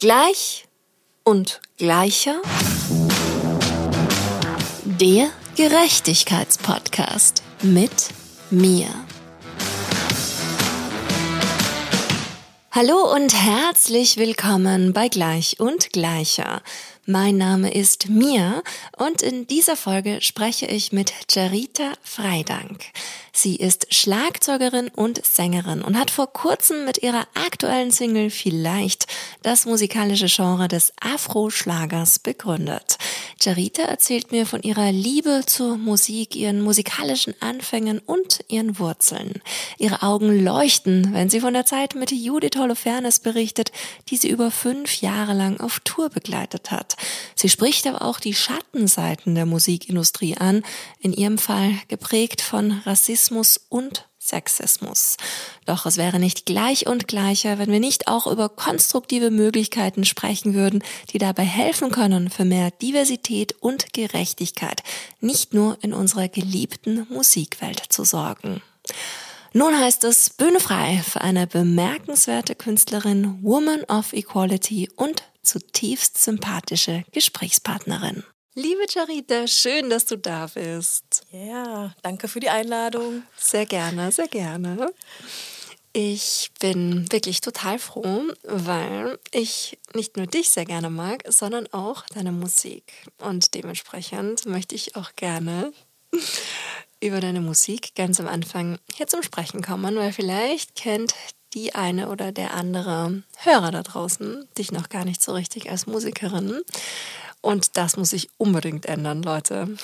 Gleich und gleicher. Der Gerechtigkeitspodcast mit mir. Hallo und herzlich willkommen bei Gleich und Gleicher. Mein Name ist Mia und in dieser Folge spreche ich mit Jarita Freidank. Sie ist Schlagzeugerin und Sängerin und hat vor kurzem mit ihrer aktuellen Single Vielleicht das musikalische Genre des Afro-Schlagers begründet. Jarita erzählt mir von ihrer Liebe zur Musik, ihren musikalischen Anfängen und ihren Wurzeln. Ihre Augen leuchten, wenn sie von der Zeit mit Judith Holofernes berichtet, die sie über fünf Jahre lang auf Tour begleitet hat. Sie spricht aber auch die Schattenseiten der Musikindustrie an, in ihrem Fall geprägt von Rassismus und Sexismus. Doch es wäre nicht gleich und gleicher, wenn wir nicht auch über konstruktive Möglichkeiten sprechen würden, die dabei helfen können, für mehr Diversität und Gerechtigkeit, nicht nur in unserer geliebten Musikwelt zu sorgen. Nun heißt es Bühne frei für eine bemerkenswerte Künstlerin, Woman of Equality und zutiefst sympathische Gesprächspartnerin. Liebe Charita, schön, dass du da bist. Ja, yeah, danke für die Einladung. Sehr gerne, sehr gerne. Ich bin wirklich total froh, weil ich nicht nur dich sehr gerne mag, sondern auch deine Musik. Und dementsprechend möchte ich auch gerne über deine Musik ganz am Anfang hier zum Sprechen kommen, weil vielleicht kennt die eine oder der andere Hörer da draußen dich noch gar nicht so richtig als Musikerin. Und das muss sich unbedingt ändern, Leute.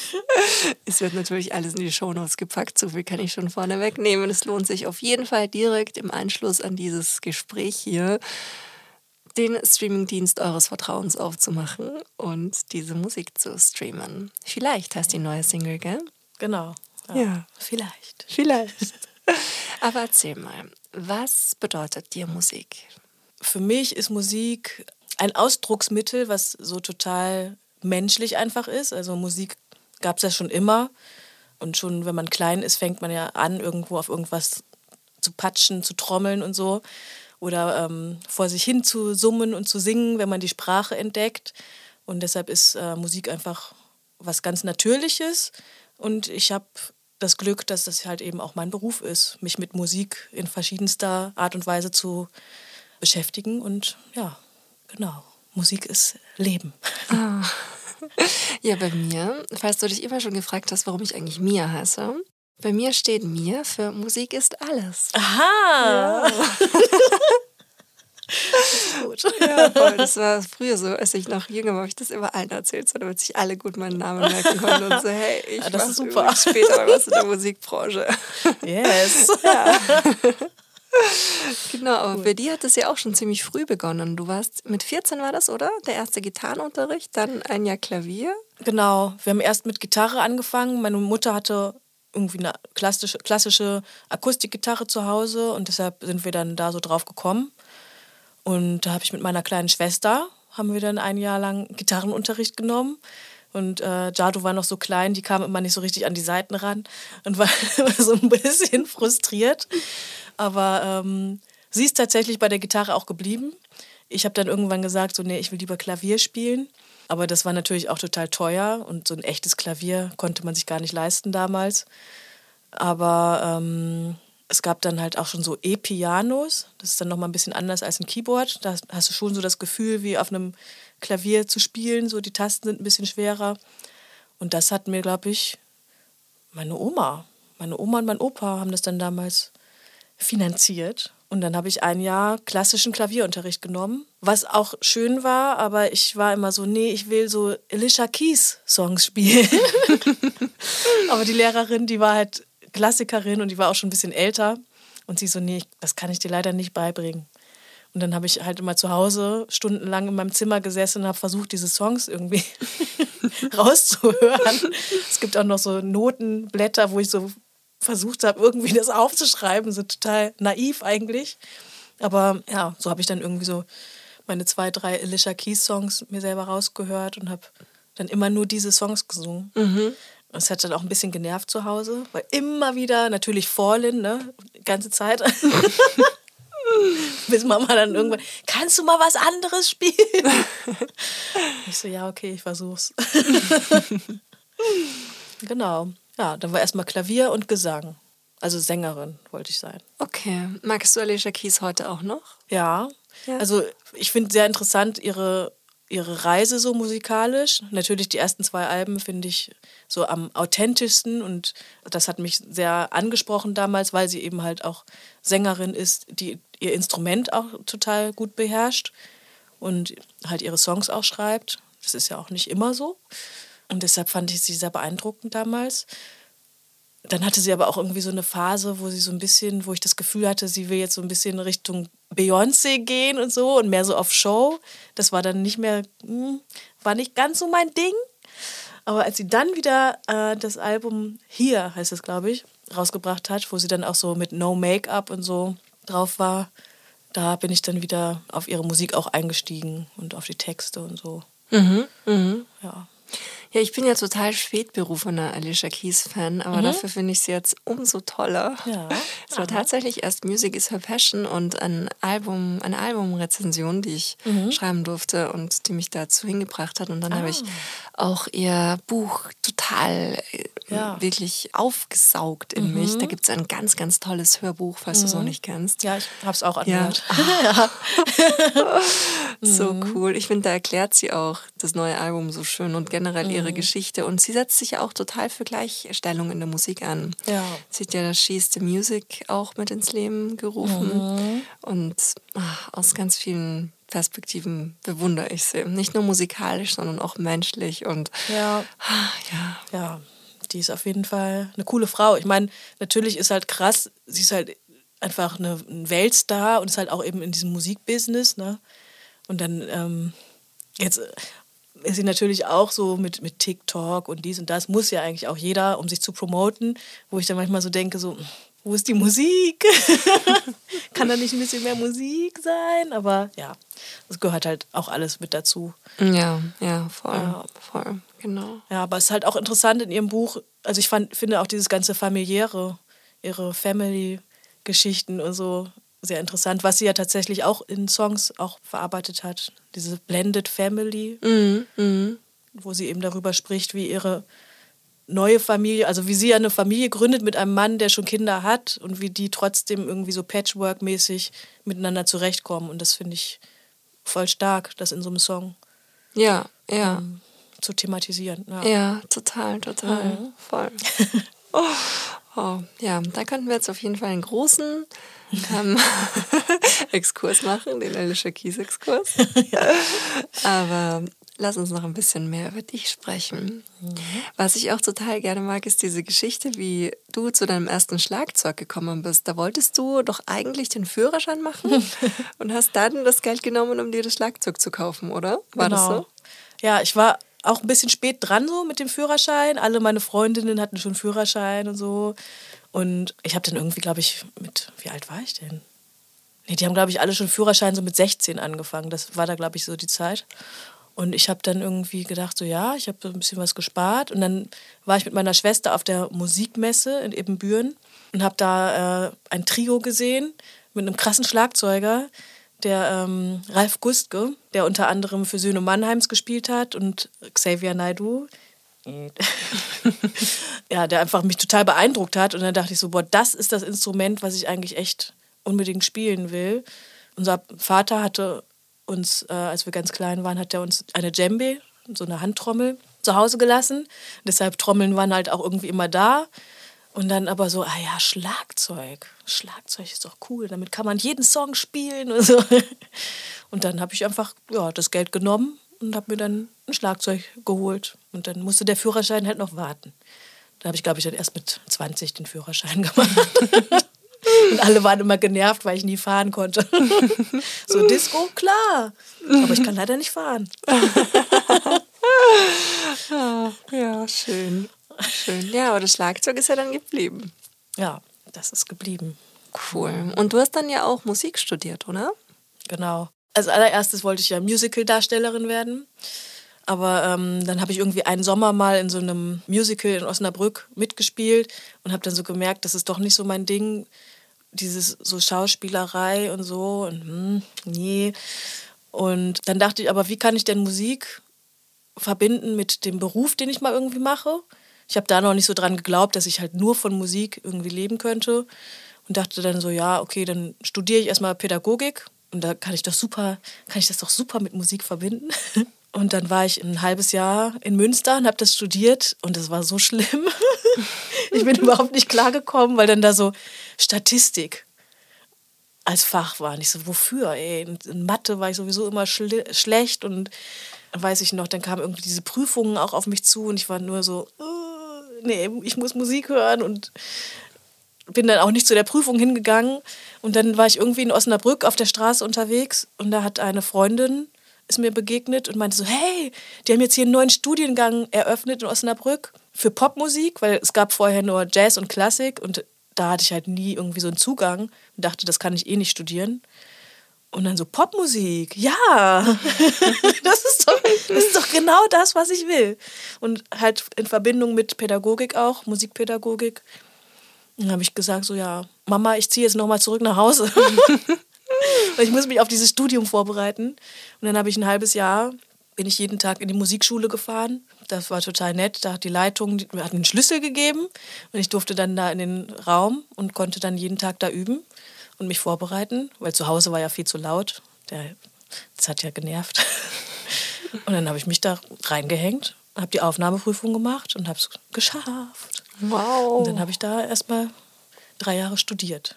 es wird natürlich alles in die Shownotes gepackt, so viel kann ich schon vorne wegnehmen. Es lohnt sich auf jeden Fall direkt im Anschluss an dieses Gespräch hier den Streamingdienst eures Vertrauens aufzumachen und diese Musik zu streamen. Vielleicht heißt die neue Single, gell? Genau. Ja, ja. vielleicht. Vielleicht. Aber erzähl mal, was bedeutet dir Musik? Für mich ist Musik ein Ausdrucksmittel, was so total menschlich einfach ist. Also Musik gab es ja schon immer. Und schon, wenn man klein ist, fängt man ja an, irgendwo auf irgendwas zu patschen, zu trommeln und so. Oder ähm, vor sich hin zu summen und zu singen, wenn man die Sprache entdeckt. Und deshalb ist äh, Musik einfach was ganz Natürliches. Und ich habe das Glück, dass das halt eben auch mein Beruf ist, mich mit Musik in verschiedenster Art und Weise zu beschäftigen. Und ja, genau, Musik ist Leben. Ah. Ja, bei mir, falls du dich immer schon gefragt hast, warum ich eigentlich Mia heiße, bei mir steht Mia für Musik ist alles. Aha! Ja. gut. Ja, voll. Das war früher so, als ich noch jünger war, habe ich das immer allen erzählt, so, damit sich alle gut meinen Namen merken konnten und so, hey, ich ja, das ist super. später mal was in der Musikbranche. Yes. Ja. Genau, aber cool. bei dir hat es ja auch schon ziemlich früh begonnen. Du warst mit 14 war das, oder? Der erste Gitarrenunterricht, dann ein Jahr Klavier. Genau, wir haben erst mit Gitarre angefangen. Meine Mutter hatte irgendwie eine klassische, klassische Akustikgitarre zu Hause und deshalb sind wir dann da so drauf gekommen. Und da habe ich mit meiner kleinen Schwester, haben wir dann ein Jahr lang Gitarrenunterricht genommen. Und äh, Jadu war noch so klein, die kam immer nicht so richtig an die Seiten ran und war so ein bisschen frustriert. Aber ähm, sie ist tatsächlich bei der Gitarre auch geblieben. Ich habe dann irgendwann gesagt, so, nee, ich will lieber Klavier spielen. Aber das war natürlich auch total teuer und so ein echtes Klavier konnte man sich gar nicht leisten damals. Aber ähm, es gab dann halt auch schon so E-Pianos. Das ist dann nochmal ein bisschen anders als ein Keyboard. Da hast du schon so das Gefühl, wie auf einem Klavier zu spielen. So die Tasten sind ein bisschen schwerer. Und das hat mir, glaube ich, meine Oma, meine Oma und mein Opa haben das dann damals finanziert. Und dann habe ich ein Jahr klassischen Klavierunterricht genommen, was auch schön war, aber ich war immer so, nee, ich will so Alicia Keys Songs spielen. aber die Lehrerin, die war halt Klassikerin und die war auch schon ein bisschen älter. Und sie so, nee, das kann ich dir leider nicht beibringen. Und dann habe ich halt immer zu Hause stundenlang in meinem Zimmer gesessen und habe versucht, diese Songs irgendwie rauszuhören. Es gibt auch noch so Notenblätter, wo ich so versucht habe, irgendwie das aufzuschreiben. So total naiv eigentlich. Aber ja, so habe ich dann irgendwie so meine zwei, drei Alicia Keys Songs mir selber rausgehört und habe dann immer nur diese Songs gesungen. Mhm. Es hat dann auch ein bisschen genervt zu Hause, weil immer wieder natürlich Fallen, ne, die ganze Zeit. Bis Mama dann irgendwann, kannst du mal was anderes spielen? ich so, ja, okay, ich versuch's. genau. Ja, dann war erstmal Klavier und Gesang. Also Sängerin wollte ich sein. Okay. Magst du Alicia Keys heute auch noch? Ja. ja. Also ich finde sehr interessant ihre, ihre Reise so musikalisch. Natürlich die ersten zwei Alben finde ich so am authentischsten und das hat mich sehr angesprochen damals, weil sie eben halt auch Sängerin ist, die ihr Instrument auch total gut beherrscht und halt ihre Songs auch schreibt. Das ist ja auch nicht immer so. Und deshalb fand ich sie sehr beeindruckend damals dann hatte sie aber auch irgendwie so eine Phase, wo sie so ein bisschen, wo ich das Gefühl hatte, sie will jetzt so ein bisschen Richtung Beyoncé gehen und so und mehr so auf Show. Das war dann nicht mehr, hm, war nicht ganz so mein Ding. Aber als sie dann wieder äh, das Album Hier, heißt es, glaube ich, rausgebracht hat, wo sie dann auch so mit No Make-up und so drauf war, da bin ich dann wieder auf ihre Musik auch eingestiegen und auf die Texte und so. Mhm, mh. Ja. Ja, ich bin ja total spätberufener Alicia Keys-Fan, aber mhm. dafür finde ich sie jetzt umso toller. Ja. Es war tatsächlich erst Music is Her Passion und ein Album, eine Albumrezension, die ich mhm. schreiben durfte und die mich dazu hingebracht hat. Und dann ah. habe ich auch ihr Buch total äh, ja. wirklich aufgesaugt in mhm. mich. Da gibt es ein ganz, ganz tolles Hörbuch, falls du es noch mhm. nicht kennst. Ja, ich habe es auch angehört. Ja. so mhm. cool. Ich finde, da erklärt sie auch das neue Album so schön und generell ihre mhm. Geschichte. Und sie setzt sich auch total für Gleichstellung in der Musik an. Ja. Sie hat ja das She's the Music auch mit ins Leben gerufen. Mhm. Und ach, aus ganz vielen Perspektiven bewundere ich sie. Nicht nur musikalisch, sondern auch menschlich. Und ja. Ah, ja. ja, die ist auf jeden Fall eine coole Frau. Ich meine, natürlich ist halt krass, sie ist halt einfach eine, ein Weltstar und ist halt auch eben in diesem Musikbusiness. Ne? Und dann ähm, jetzt ist sie natürlich auch so mit, mit TikTok und dies und das, muss ja eigentlich auch jeder, um sich zu promoten, wo ich dann manchmal so denke, so, wo ist die Musik? Kann da nicht ein bisschen mehr Musik sein? Aber ja, das gehört halt auch alles mit dazu. Ja, ja, voll, ja. voll, genau. Ja, aber es ist halt auch interessant in ihrem Buch, also ich fand, finde auch dieses ganze familiäre, ihre Family-Geschichten und so sehr interessant, was sie ja tatsächlich auch in Songs auch verarbeitet hat. Diese Blended Family, mhm, mh. wo sie eben darüber spricht, wie ihre neue Familie, also wie sie eine Familie gründet mit einem Mann, der schon Kinder hat und wie die trotzdem irgendwie so Patchwork-mäßig miteinander zurechtkommen. Und das finde ich voll stark, das in so einem Song ja, ja. Ähm, zu thematisieren. Ja, ja total, total. Mhm. Voll. oh, oh, ja, da könnten wir jetzt auf jeden Fall einen großen ähm, Exkurs machen, den Alicia Keys Exkurs. ja. Aber lass uns noch ein bisschen mehr über dich sprechen. Mhm. Was ich auch total gerne mag, ist diese Geschichte, wie du zu deinem ersten Schlagzeug gekommen bist. Da wolltest du doch eigentlich den Führerschein machen und hast dann das Geld genommen, um dir das Schlagzeug zu kaufen, oder? War genau. das so? Ja, ich war auch ein bisschen spät dran so mit dem Führerschein. Alle meine Freundinnen hatten schon Führerschein und so. Und ich habe dann irgendwie, glaube ich, mit, wie alt war ich denn? Nee, die haben, glaube ich, alle schon Führerschein so mit 16 angefangen. Das war da, glaube ich, so die Zeit. Und ich habe dann irgendwie gedacht, so ja, ich habe so ein bisschen was gespart. Und dann war ich mit meiner Schwester auf der Musikmesse in Ebenbüren und habe da äh, ein Trio gesehen mit einem krassen Schlagzeuger, der ähm, Ralf Gustke, der unter anderem für Söhne Mannheims gespielt hat und Xavier Naidu. ja, der einfach mich total beeindruckt hat. Und dann dachte ich so, boah, das ist das Instrument, was ich eigentlich echt unbedingt spielen will. Unser Vater hatte uns, äh, als wir ganz klein waren, hat er uns eine Djembe, so eine Handtrommel, zu Hause gelassen. Deshalb Trommeln waren halt auch irgendwie immer da. Und dann aber so, ah ja, Schlagzeug. Schlagzeug ist doch cool, damit kann man jeden Song spielen und so. Und dann habe ich einfach ja, das Geld genommen und habe mir dann ein Schlagzeug geholt. Und dann musste der Führerschein halt noch warten. Da habe ich, glaube ich, dann erst mit 20 den Führerschein gemacht. Und alle waren immer genervt, weil ich nie fahren konnte. so, Disco, klar. Aber ich kann leider nicht fahren. ja, schön. Schön. Ja, aber das Schlagzeug ist ja dann geblieben. Ja, das ist geblieben. Cool. Und du hast dann ja auch Musik studiert, oder? Genau. Als allererstes wollte ich ja Musical-Darstellerin werden. Aber ähm, dann habe ich irgendwie einen Sommer mal in so einem Musical in Osnabrück mitgespielt und habe dann so gemerkt, das ist doch nicht so mein Ding dieses so Schauspielerei und so und hm, nee. Und dann dachte ich, aber wie kann ich denn Musik verbinden mit dem Beruf, den ich mal irgendwie mache? Ich habe da noch nicht so dran geglaubt, dass ich halt nur von Musik irgendwie leben könnte und dachte dann so, ja, okay, dann studiere ich erstmal Pädagogik und da kann ich doch super, kann ich das doch super mit Musik verbinden. Und dann war ich ein halbes Jahr in Münster und habe das studiert und das war so schlimm. ich bin überhaupt nicht klargekommen, weil dann da so Statistik als Fach war. Und ich so, wofür? Ey? In Mathe war ich sowieso immer schle schlecht und weiß ich noch, dann kamen irgendwie diese Prüfungen auch auf mich zu und ich war nur so, uh, nee, ich muss Musik hören und bin dann auch nicht zu der Prüfung hingegangen. Und dann war ich irgendwie in Osnabrück auf der Straße unterwegs und da hat eine Freundin ist mir begegnet und meinte so, hey, die haben jetzt hier einen neuen Studiengang eröffnet in Osnabrück für Popmusik, weil es gab vorher nur Jazz und Klassik und da hatte ich halt nie irgendwie so einen Zugang und dachte, das kann ich eh nicht studieren. Und dann so Popmusik, ja, das ist, doch, das ist doch genau das, was ich will. Und halt in Verbindung mit Pädagogik auch, Musikpädagogik. Dann habe ich gesagt, so ja, Mama, ich ziehe jetzt nochmal zurück nach Hause. ich muss mich auf dieses Studium vorbereiten. Und dann habe ich ein halbes Jahr, bin ich jeden Tag in die Musikschule gefahren. Das war total nett. Da hat die Leitung, die, mir hat einen Schlüssel gegeben und ich durfte dann da in den Raum und konnte dann jeden Tag da üben und mich vorbereiten, weil zu Hause war ja viel zu laut. Der, das hat ja genervt. Und dann habe ich mich da reingehängt, habe die Aufnahmeprüfung gemacht und habe es geschafft. Wow. Und dann habe ich da erstmal drei Jahre studiert.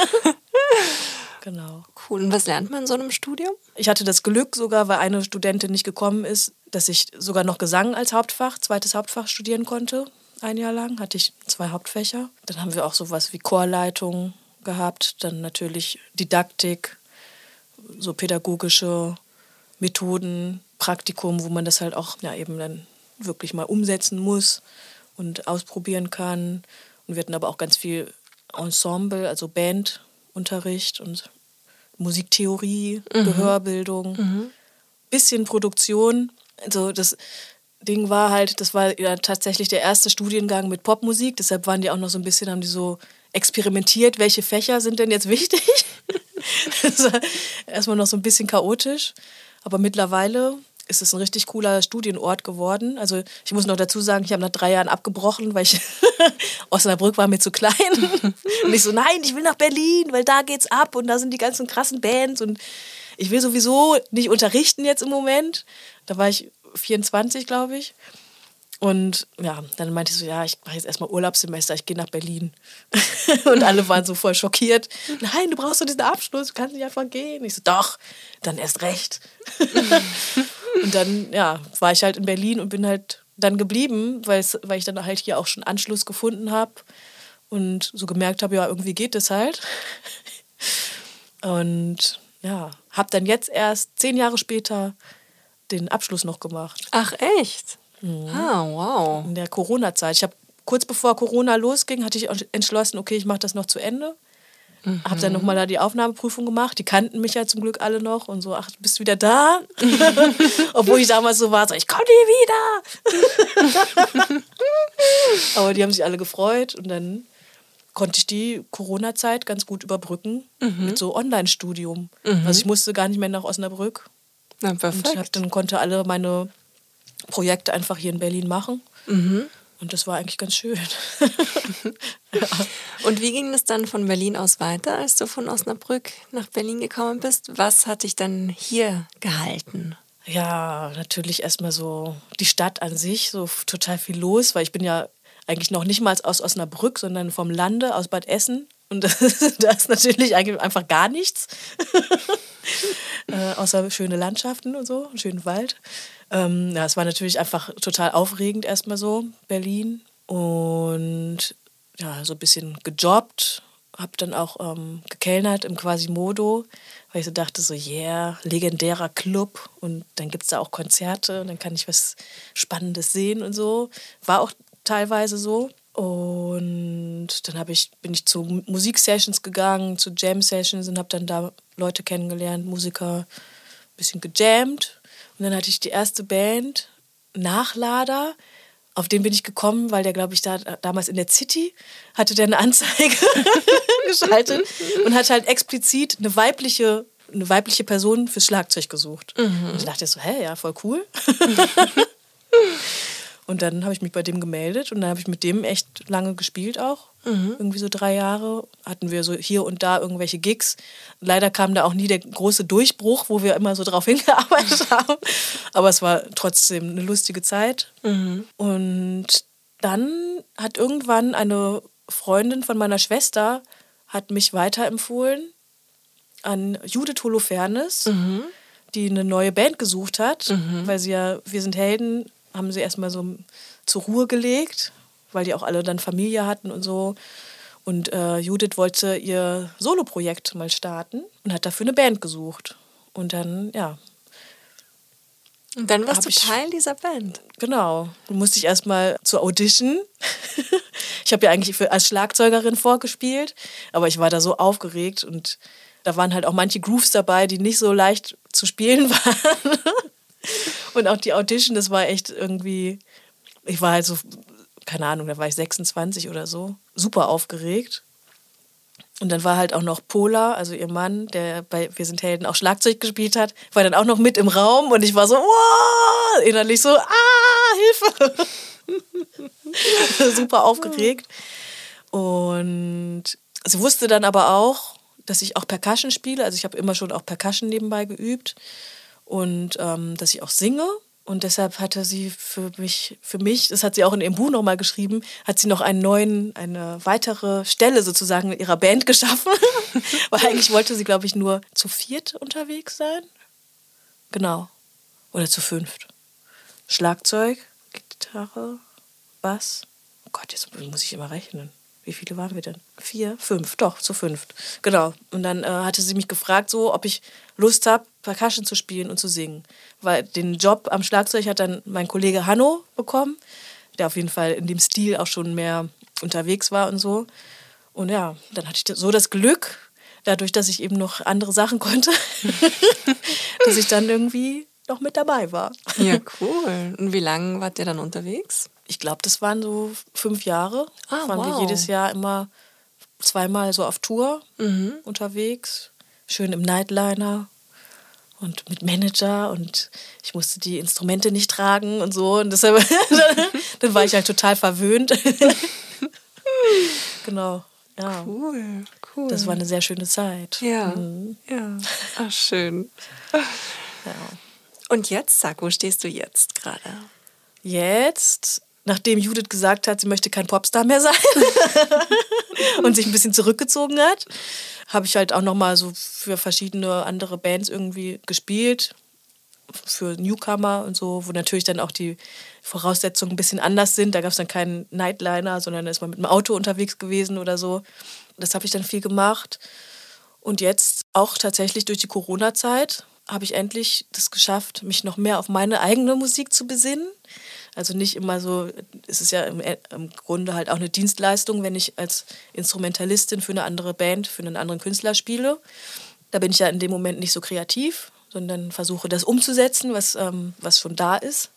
genau. Cool. Und was lernt man in so einem Studium? Ich hatte das Glück sogar, weil eine Studentin nicht gekommen ist, dass ich sogar noch Gesang als Hauptfach, zweites Hauptfach studieren konnte. Ein Jahr lang hatte ich zwei Hauptfächer. Dann haben wir auch sowas wie Chorleitung gehabt, dann natürlich Didaktik, so pädagogische Methoden, Praktikum, wo man das halt auch ja, eben dann wirklich mal umsetzen muss und ausprobieren kann. Und wir hatten aber auch ganz viel Ensemble, also Bandunterricht und Musiktheorie, mhm. Gehörbildung, mhm. bisschen Produktion. Also das Ding war halt, das war ja tatsächlich der erste Studiengang mit Popmusik, deshalb waren die auch noch so ein bisschen, haben die so experimentiert, welche Fächer sind denn jetzt wichtig. erstmal noch so ein bisschen chaotisch, aber mittlerweile ist es ein richtig cooler Studienort geworden. Also ich muss noch dazu sagen, ich habe nach drei Jahren abgebrochen, weil ich Osnabrück war mir zu klein. und ich so, nein, ich will nach Berlin, weil da geht's ab und da sind die ganzen krassen Bands und ich will sowieso nicht unterrichten jetzt im Moment. Da war ich 24, glaube ich. Und ja, dann meinte ich so, ja, ich mache jetzt erstmal Urlaubssemester, ich gehe nach Berlin. und alle waren so voll schockiert. Nein, du brauchst doch diesen Abschluss, du kannst nicht einfach gehen. Ich so, doch, dann erst recht. und dann, ja, war ich halt in Berlin und bin halt dann geblieben, weil ich dann halt hier auch schon Anschluss gefunden habe und so gemerkt habe, ja, irgendwie geht es halt. Und ja, habe dann jetzt erst zehn Jahre später den Abschluss noch gemacht. Ach echt? Mhm. Ah, wow. In der Corona-Zeit. Ich habe kurz bevor Corona losging, hatte ich entschlossen, okay, ich mache das noch zu Ende. Mhm. Habe dann nochmal da die Aufnahmeprüfung gemacht. Die kannten mich ja zum Glück alle noch und so, ach, du bist wieder da? Obwohl ich damals so war, so, ich komme nie wieder. Aber die haben sich alle gefreut und dann konnte ich die Corona-Zeit ganz gut überbrücken mhm. mit so Online-Studium. Mhm. Also ich musste gar nicht mehr nach Osnabrück. Na, perfekt. Und hab, dann konnte alle meine Projekte einfach hier in Berlin machen. Mhm. Und das war eigentlich ganz schön. ja. Und wie ging es dann von Berlin aus weiter, als du von Osnabrück nach Berlin gekommen bist? Was hat dich dann hier gehalten? Ja, natürlich erstmal so die Stadt an sich, so total viel los, weil ich bin ja eigentlich noch nicht mal aus Osnabrück, sondern vom Lande, aus Bad Essen. Und da ist natürlich eigentlich einfach gar nichts. äh, außer schöne Landschaften und so, einen schönen Wald. Ähm, ja, es war natürlich einfach total aufregend erstmal so, Berlin. Und ja, so ein bisschen gejobbt, habe dann auch ähm, gekellnert im Quasimodo, weil ich so dachte, so, yeah, legendärer Club und dann gibt es da auch Konzerte und dann kann ich was Spannendes sehen und so. War auch teilweise so. Und dann ich, bin ich zu Musiksessions gegangen, zu Jam-Sessions und habe dann da Leute kennengelernt, Musiker, ein bisschen gejammt. Und dann hatte ich die erste Band, Nachlader, auf den bin ich gekommen, weil der, glaube ich, da damals in der City hatte der eine Anzeige geschaltet und hat halt explizit eine weibliche, eine weibliche Person fürs Schlagzeug gesucht. Mhm. Und ich dachte so, hä, ja, voll cool. Und dann habe ich mich bei dem gemeldet und dann habe ich mit dem echt lange gespielt auch. Mhm. Irgendwie so drei Jahre. Hatten wir so hier und da irgendwelche Gigs. Leider kam da auch nie der große Durchbruch, wo wir immer so drauf hingearbeitet haben. Aber es war trotzdem eine lustige Zeit. Mhm. Und dann hat irgendwann eine Freundin von meiner Schwester hat mich weiterempfohlen an Judith Holofernes, mhm. die eine neue Band gesucht hat, mhm. weil sie ja Wir sind Helden haben sie erstmal so zur Ruhe gelegt, weil die auch alle dann Familie hatten und so. Und äh, Judith wollte ihr Soloprojekt mal starten und hat dafür eine Band gesucht. Und dann, ja. Und dann warst du Teil dieser Band. Genau. Dann musste ich erstmal zur Audition. ich habe ja eigentlich für, als Schlagzeugerin vorgespielt, aber ich war da so aufgeregt und da waren halt auch manche Grooves dabei, die nicht so leicht zu spielen waren. Und auch die Audition, das war echt irgendwie, ich war halt so, keine Ahnung, da war ich 26 oder so, super aufgeregt. Und dann war halt auch noch Pola, also ihr Mann, der bei Wir sind Helden auch Schlagzeug gespielt hat, war dann auch noch mit im Raum und ich war so, wow, innerlich so, ah, Hilfe. super aufgeregt. Und sie wusste dann aber auch, dass ich auch Percussion spiele. Also ich habe immer schon auch Percussion nebenbei geübt und ähm, dass ich auch singe. Und deshalb hatte sie für mich, für mich, das hat sie auch in ihrem Buch nochmal geschrieben, hat sie noch einen neuen, eine weitere Stelle sozusagen in ihrer Band geschaffen. Weil eigentlich wollte sie, glaube ich, nur zu viert unterwegs sein. Genau. Oder zu fünft. Schlagzeug, Gitarre, Bass. Oh Gott, jetzt muss ich immer rechnen. Wie viele waren wir denn? Vier, fünf, doch, zu fünft. Genau. Und dann äh, hatte sie mich gefragt, so, ob ich Lust habe, Percussion zu spielen und zu singen. Weil den Job am Schlagzeug hat dann mein Kollege Hanno bekommen, der auf jeden Fall in dem Stil auch schon mehr unterwegs war und so. Und ja, dann hatte ich so das Glück, dadurch, dass ich eben noch andere Sachen konnte, dass ich dann irgendwie noch mit dabei war. Ja, cool. Und wie lange wart ihr dann unterwegs? Ich glaube, das waren so fünf Jahre. Ah, waren wow. wir jedes Jahr immer zweimal so auf Tour mhm. unterwegs. Schön im Nightliner und mit Manager und ich musste die Instrumente nicht tragen und so. Und deshalb dann war ich halt total verwöhnt. genau. Ja. Cool, cool. Das war eine sehr schöne Zeit. Ja. Mhm. Ja. Ach, schön. Ja. Und jetzt, sag, wo stehst du jetzt gerade? Jetzt, nachdem Judith gesagt hat, sie möchte kein Popstar mehr sein und sich ein bisschen zurückgezogen hat, habe ich halt auch noch mal so für verschiedene andere Bands irgendwie gespielt für Newcomer und so, wo natürlich dann auch die Voraussetzungen ein bisschen anders sind. Da gab es dann keinen Nightliner, sondern da ist man mit dem Auto unterwegs gewesen oder so. Das habe ich dann viel gemacht. Und jetzt auch tatsächlich durch die Corona-Zeit habe ich endlich das geschafft, mich noch mehr auf meine eigene Musik zu besinnen. Also nicht immer so, es ist ja im, im, Grunde halt auch eine Dienstleistung, wenn ich als Instrumentalistin für eine andere Band, für einen anderen Künstler spiele. Da bin ich ja in dem Moment nicht so kreativ, sondern versuche das umzusetzen, was, ähm, was schon da ist.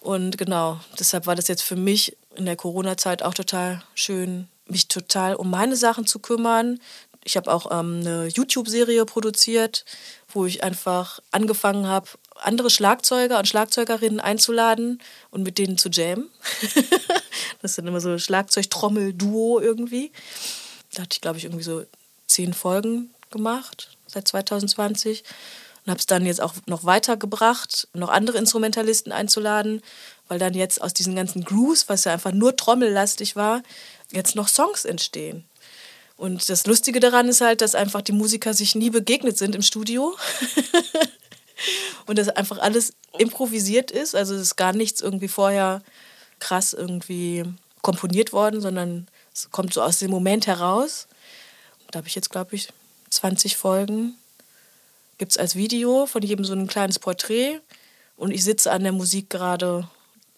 Und genau, deshalb war das jetzt für mich in der Corona-Zeit auch total schön, mich total um meine Sachen zu kümmern. Ich habe auch ähm, eine YouTube-Serie produziert, wo ich einfach angefangen habe, andere Schlagzeuger und Schlagzeugerinnen einzuladen und mit denen zu jammen. das dann immer so Schlagzeug-Trommel-Duo irgendwie. Da hatte ich, glaube ich, irgendwie so zehn Folgen gemacht seit 2020 und habe es dann jetzt auch noch weitergebracht, noch andere Instrumentalisten einzuladen, weil dann jetzt aus diesen ganzen Grooves, was ja einfach nur trommellastig war, jetzt noch Songs entstehen. Und das Lustige daran ist halt, dass einfach die Musiker sich nie begegnet sind im Studio. und dass einfach alles improvisiert ist. Also es ist gar nichts irgendwie vorher krass irgendwie komponiert worden, sondern es kommt so aus dem Moment heraus. Da habe ich jetzt, glaube ich, 20 Folgen. Gibt es als Video von jedem so ein kleines Porträt. Und ich sitze an der Musik gerade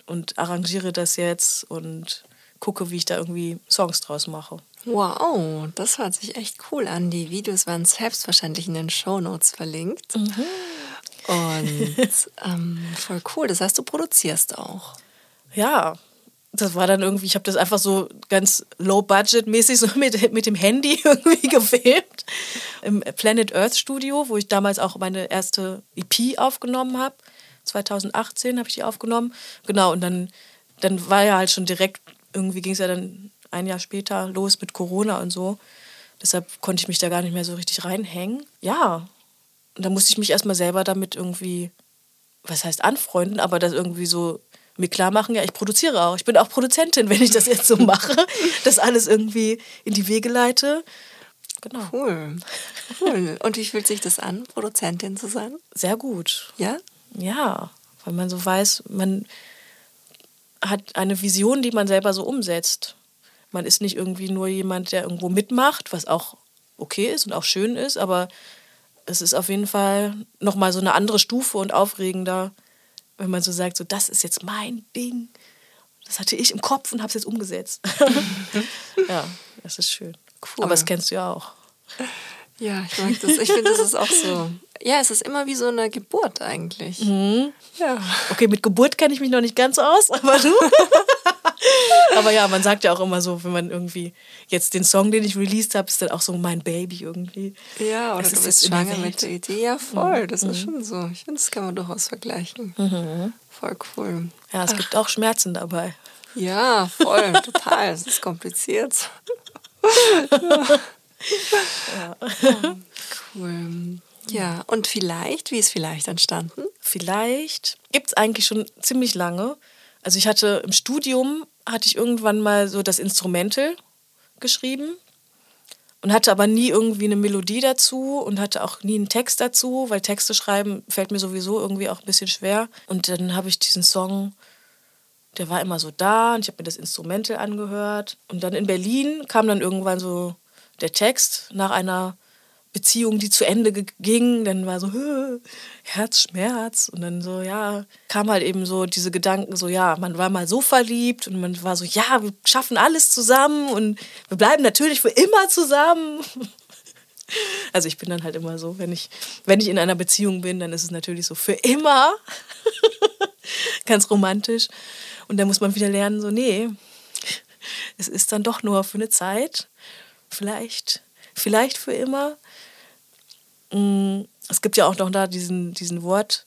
und arrangiere das jetzt und gucke, wie ich da irgendwie Songs draus mache. Wow, das hört sich echt cool an. Die Videos werden selbstverständlich in den Show Notes verlinkt. Mhm. Und ähm, voll cool. Das heißt, du produzierst auch. Ja, das war dann irgendwie, ich habe das einfach so ganz low-budget-mäßig so mit, mit dem Handy irgendwie gefilmt. Im Planet Earth Studio, wo ich damals auch meine erste EP aufgenommen habe. 2018 habe ich die aufgenommen. Genau, und dann, dann war ja halt schon direkt, irgendwie ging es ja dann ein Jahr später los mit Corona und so. Deshalb konnte ich mich da gar nicht mehr so richtig reinhängen. Ja, da musste ich mich erstmal selber damit irgendwie, was heißt anfreunden, aber das irgendwie so mir klar machen, ja, ich produziere auch. Ich bin auch Produzentin, wenn ich das jetzt so mache, das alles irgendwie in die Wege leite. Genau. Cool. cool. Und wie fühlt sich das an, Produzentin zu sein? Sehr gut. Ja? Ja, weil man so weiß, man hat eine Vision, die man selber so umsetzt. Man ist nicht irgendwie nur jemand, der irgendwo mitmacht, was auch okay ist und auch schön ist, aber es ist auf jeden Fall nochmal so eine andere Stufe und aufregender, wenn man so sagt, so das ist jetzt mein Ding. Das hatte ich im Kopf und habe es jetzt umgesetzt. ja, das ist schön. Cool. Aber das kennst du ja auch. Ja, ich mag das. Ich finde, das ist auch so. Ja, es ist immer wie so eine Geburt eigentlich. Mhm. Ja. Okay, mit Geburt kenne ich mich noch nicht ganz aus, aber du. aber ja, man sagt ja auch immer so, wenn man irgendwie jetzt den Song, den ich released habe, ist dann auch so mein Baby irgendwie. Ja, oder es du bist schwanger mit der Idee. Ja, voll. Das mhm. ist schon so. Ich finde, das kann man durchaus vergleichen. Mhm. Voll cool. Ja, es Ach. gibt auch Schmerzen dabei. Ja, voll, total. Es ist kompliziert. ja. Oh, cool. Ja, und vielleicht, wie ist vielleicht entstanden? Vielleicht gibt es eigentlich schon ziemlich lange. Also ich hatte im Studium, hatte ich irgendwann mal so das Instrumental geschrieben und hatte aber nie irgendwie eine Melodie dazu und hatte auch nie einen Text dazu, weil Texte schreiben fällt mir sowieso irgendwie auch ein bisschen schwer. Und dann habe ich diesen Song, der war immer so da und ich habe mir das Instrumental angehört. Und dann in Berlin kam dann irgendwann so der Text nach einer Beziehung, die zu Ende ging, dann war so Herzschmerz und dann so, ja, kam halt eben so diese Gedanken, so, ja, man war mal so verliebt und man war so, ja, wir schaffen alles zusammen und wir bleiben natürlich für immer zusammen. Also ich bin dann halt immer so, wenn ich, wenn ich in einer Beziehung bin, dann ist es natürlich so für immer. Ganz romantisch. Und dann muss man wieder lernen, so, nee, es ist dann doch nur für eine Zeit. Vielleicht, vielleicht für immer. Mm, es gibt ja auch noch da diesen, diesen Wort,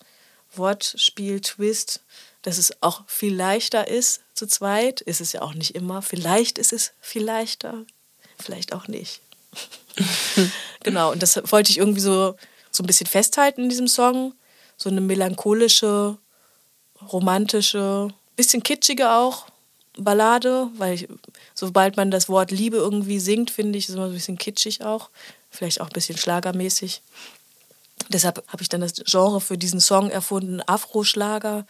Wortspiel-Twist, dass es auch viel leichter ist zu zweit. Ist es ja auch nicht immer. Vielleicht ist es viel leichter, vielleicht auch nicht. genau, und das wollte ich irgendwie so, so ein bisschen festhalten in diesem Song. So eine melancholische, romantische, bisschen kitschige auch Ballade, weil ich, sobald man das Wort Liebe irgendwie singt, finde ich, ist es immer so ein bisschen kitschig auch vielleicht auch ein bisschen schlagermäßig. Deshalb habe ich dann das Genre für diesen Song erfunden, Afro-Schlager.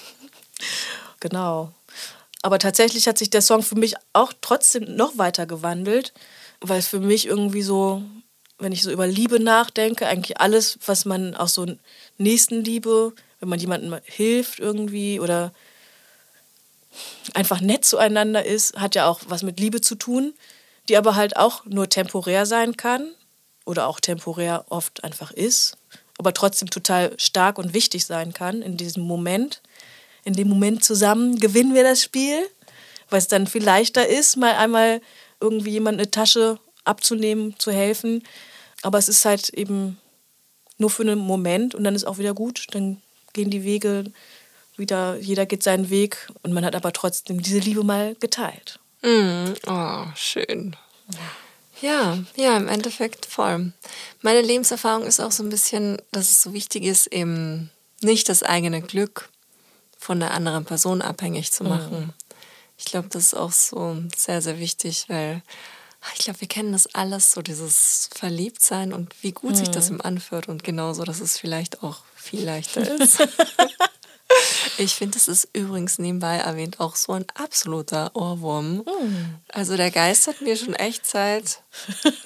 genau. Aber tatsächlich hat sich der Song für mich auch trotzdem noch weiter gewandelt, weil für mich irgendwie so, wenn ich so über Liebe nachdenke, eigentlich alles, was man auch so Nächstenliebe, wenn man jemandem hilft irgendwie oder einfach nett zueinander ist, hat ja auch was mit Liebe zu tun die aber halt auch nur temporär sein kann oder auch temporär oft einfach ist, aber trotzdem total stark und wichtig sein kann in diesem Moment. In dem Moment zusammen gewinnen wir das Spiel, weil es dann viel leichter ist, mal einmal irgendwie jemand eine Tasche abzunehmen, zu helfen. Aber es ist halt eben nur für einen Moment und dann ist auch wieder gut. Dann gehen die Wege wieder, jeder geht seinen Weg und man hat aber trotzdem diese Liebe mal geteilt. Mm, oh, schön. Ja, ja, im Endeffekt voll. Meine Lebenserfahrung ist auch so ein bisschen, dass es so wichtig ist, eben nicht das eigene Glück von der anderen Person abhängig zu machen. Mhm. Ich glaube, das ist auch so sehr, sehr wichtig, weil ich glaube, wir kennen das alles, so dieses Verliebtsein und wie gut mhm. sich das im anfühlt und genauso, dass es vielleicht auch viel leichter ist. Ich finde, es ist übrigens nebenbei erwähnt auch so ein absoluter Ohrwurm. Mm. Also der geistert mir schon echt seit,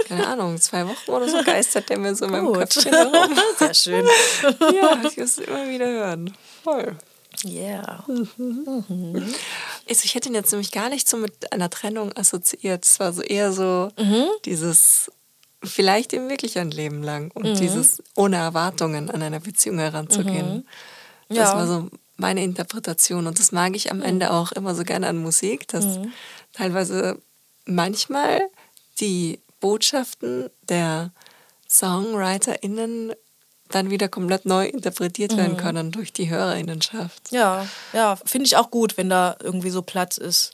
keine Ahnung, zwei Wochen oder so geistert der mir so in meinem Köpfchen herum. Sehr schön. Ja, ich muss es immer wieder hören. Voll. Yeah. Mhm. Also ich hätte ihn jetzt nämlich gar nicht so mit einer Trennung assoziiert. Es war so eher so mhm. dieses vielleicht eben wirklich ein Leben lang und mhm. dieses ohne Erwartungen an einer Beziehung heranzugehen. Ja. Das war so meine Interpretation. Und das mag ich am Ende auch immer so gerne an Musik, dass Mhm. teilweise manchmal die Botschaften der SongwriterInnen dann wieder komplett neu interpretiert werden können durch die HörerInnenschaft. Ja, ja, finde ich auch gut, wenn da irgendwie so Platz ist.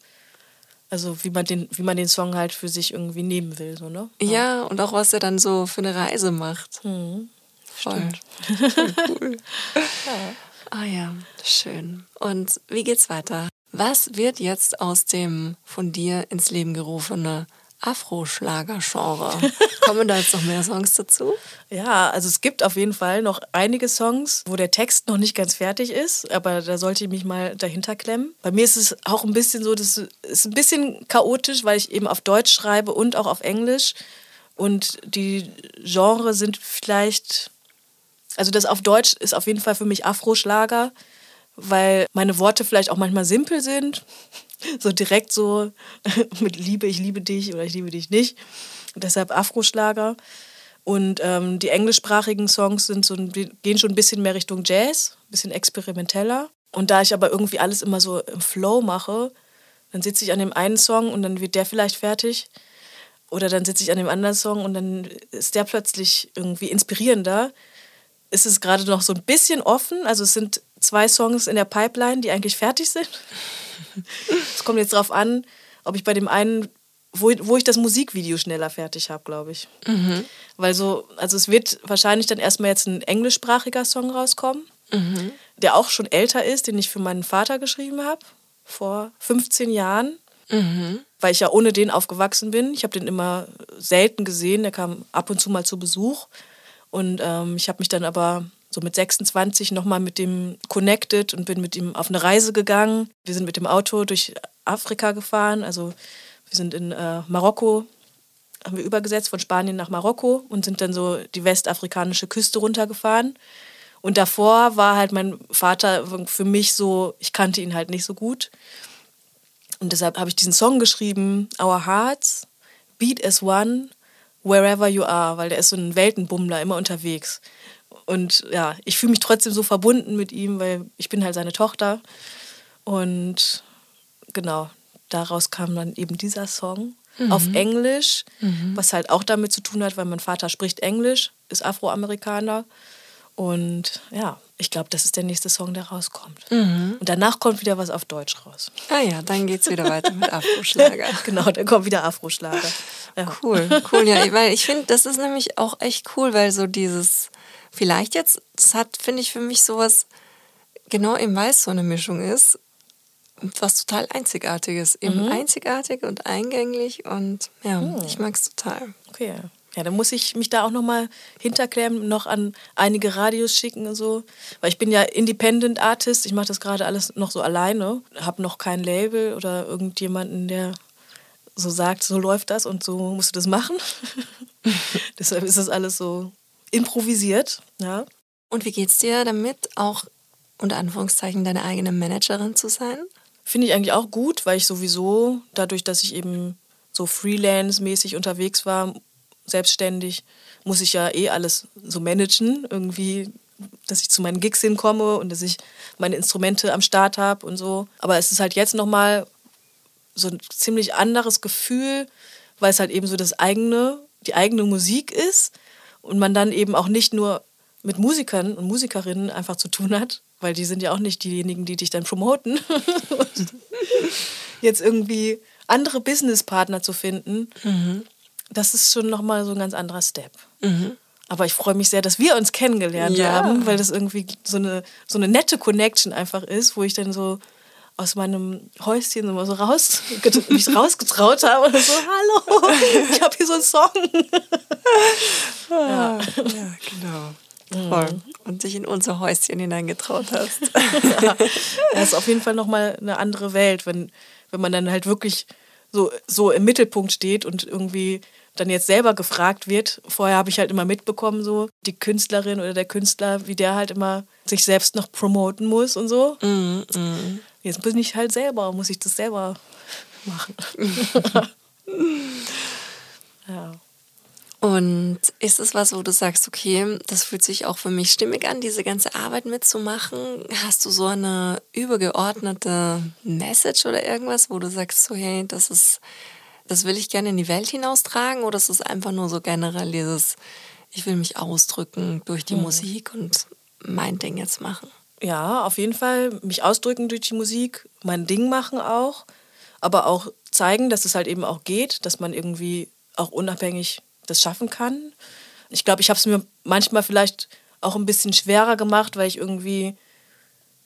Also wie man den, wie man den Song halt für sich irgendwie nehmen will, so, ne? Ja, und auch was er dann so für eine Reise macht. Mhm. Voll. Voll cool. Ah ja, schön. Und wie geht's weiter? Was wird jetzt aus dem von dir ins Leben gerufene Afro-Schlager-Genre? Kommen da jetzt noch mehr Songs dazu? Ja, also es gibt auf jeden Fall noch einige Songs, wo der Text noch nicht ganz fertig ist, aber da sollte ich mich mal dahinter klemmen. Bei mir ist es auch ein bisschen so, das ist ein bisschen chaotisch, weil ich eben auf Deutsch schreibe und auch auf Englisch. Und die Genre sind vielleicht, also das auf Deutsch ist auf jeden Fall für mich Afro-Schlager, weil meine Worte vielleicht auch manchmal simpel sind. So direkt so mit Liebe, ich liebe dich oder ich liebe dich nicht. Deshalb Afro-Schlager. Und ähm, die englischsprachigen Songs sind so, gehen schon ein bisschen mehr Richtung Jazz, ein bisschen experimenteller. Und da ich aber irgendwie alles immer so im Flow mache, dann sitze ich an dem einen Song und dann wird der vielleicht fertig. Oder dann sitze ich an dem anderen Song und dann ist der plötzlich irgendwie inspirierender. Es ist gerade noch so ein bisschen offen. Also es sind zwei Songs in der Pipeline, die eigentlich fertig sind. Es kommt jetzt darauf an, ob ich bei dem einen, wo, wo ich das Musikvideo schneller fertig habe, glaube ich. Weil so, also es wird wahrscheinlich dann erstmal jetzt ein englischsprachiger Song rauskommen, der auch schon älter ist, den ich für meinen Vater geschrieben habe, vor 15 Jahren. Weil ich ja ohne den aufgewachsen bin. Ich habe den immer selten gesehen. Der kam ab und zu mal zu Besuch. Und ähm, ich habe mich dann aber so mit 26 nochmal mit dem connected und bin mit ihm auf eine Reise gegangen. Wir sind mit dem Auto durch Afrika gefahren. Also wir sind in äh, Marokko, haben wir übergesetzt von Spanien nach Marokko und sind dann so die westafrikanische Küste runtergefahren. Und davor war halt mein Vater für mich so, ich kannte ihn halt nicht so gut. Und deshalb habe ich diesen Song geschrieben, Our Hearts, Beat as One, Wherever You Are, weil der ist so ein Weltenbummler, immer unterwegs. Und ja, ich fühle mich trotzdem so verbunden mit ihm, weil ich bin halt seine Tochter. Und genau, daraus kam dann eben dieser Song auf Englisch, was halt auch damit zu tun hat, weil mein Vater spricht Englisch, ist Afroamerikaner. Und ja, ich glaube, das ist der nächste Song, der rauskommt. Und danach kommt wieder was auf Deutsch raus. Ah ja, dann geht's wieder weiter mit Afro-Schlager. genau, dann kommt wieder Afro-Schlager. Ja. Cool, cool, ja, weil ich finde, das ist nämlich auch echt cool, weil so dieses, vielleicht jetzt, das hat, finde ich, für mich sowas, genau im Weiß so eine Mischung ist, was total Einzigartiges. Eben einzigartig und eingänglich und ja, ich mag es total. Okay. Ja, dann muss ich mich da auch nochmal hinterklären, noch an einige Radios schicken und so. Weil ich bin ja Independent Artist, ich mache das gerade alles noch so alleine, habe noch kein Label oder irgendjemanden, der so sagt, so läuft das und so musst du das machen. Deshalb ist das alles so improvisiert. Ja. Und wie geht's dir damit, auch unter Anführungszeichen deine eigene Managerin zu sein? Finde ich eigentlich auch gut, weil ich sowieso, dadurch, dass ich eben so freelance-mäßig unterwegs war, selbstständig, muss ich ja eh alles so managen, irgendwie, dass ich zu meinen Gigs hinkomme und dass ich meine Instrumente am Start habe und so. Aber es ist halt jetzt nochmal so ein ziemlich anderes Gefühl, weil es halt eben so das eigene, die eigene Musik ist und man dann eben auch nicht nur mit Musikern und Musikerinnen einfach zu tun hat, weil die sind ja auch nicht diejenigen, die dich dann promoten. Jetzt irgendwie andere Businesspartner zu finden, das ist schon nochmal so ein ganz anderer Step. Aber ich freue mich sehr, dass wir uns kennengelernt Ja. haben, weil das irgendwie so eine, so eine nette Connection einfach ist, wo ich dann so aus meinem Häuschen so raus, mich rausgetraut habe und so, hallo, ich habe hier so einen Song. Ja, ja genau. Voll. Und dich in unser Häuschen hineingetraut hast. Das ist auf jeden Fall nochmal eine andere Welt, wenn, wenn man dann halt wirklich so, so im Mittelpunkt steht und irgendwie dann jetzt selber gefragt wird. Vorher habe ich halt immer mitbekommen, so die Künstlerin oder der Künstler, wie der halt immer sich selbst noch promoten muss und so. Jetzt bin ich halt selber, muss ich das selber machen. ja. Und ist es was, wo du sagst, okay, das fühlt sich auch für mich stimmig an, diese ganze Arbeit mitzumachen? Hast du so eine übergeordnete Message oder irgendwas, wo du sagst, so hey, das ist, das will ich gerne in die Welt hinaustragen oder ist es einfach nur so generell dieses, ich will mich ausdrücken durch die mhm. Musik und mein Ding jetzt machen? Ja, auf jeden Fall mich ausdrücken durch die Musik, mein Ding machen auch, aber auch zeigen, dass es halt eben auch geht, dass man irgendwie auch unabhängig das schaffen kann. Ich glaube, ich habe es mir manchmal vielleicht auch ein bisschen schwerer gemacht, weil ich irgendwie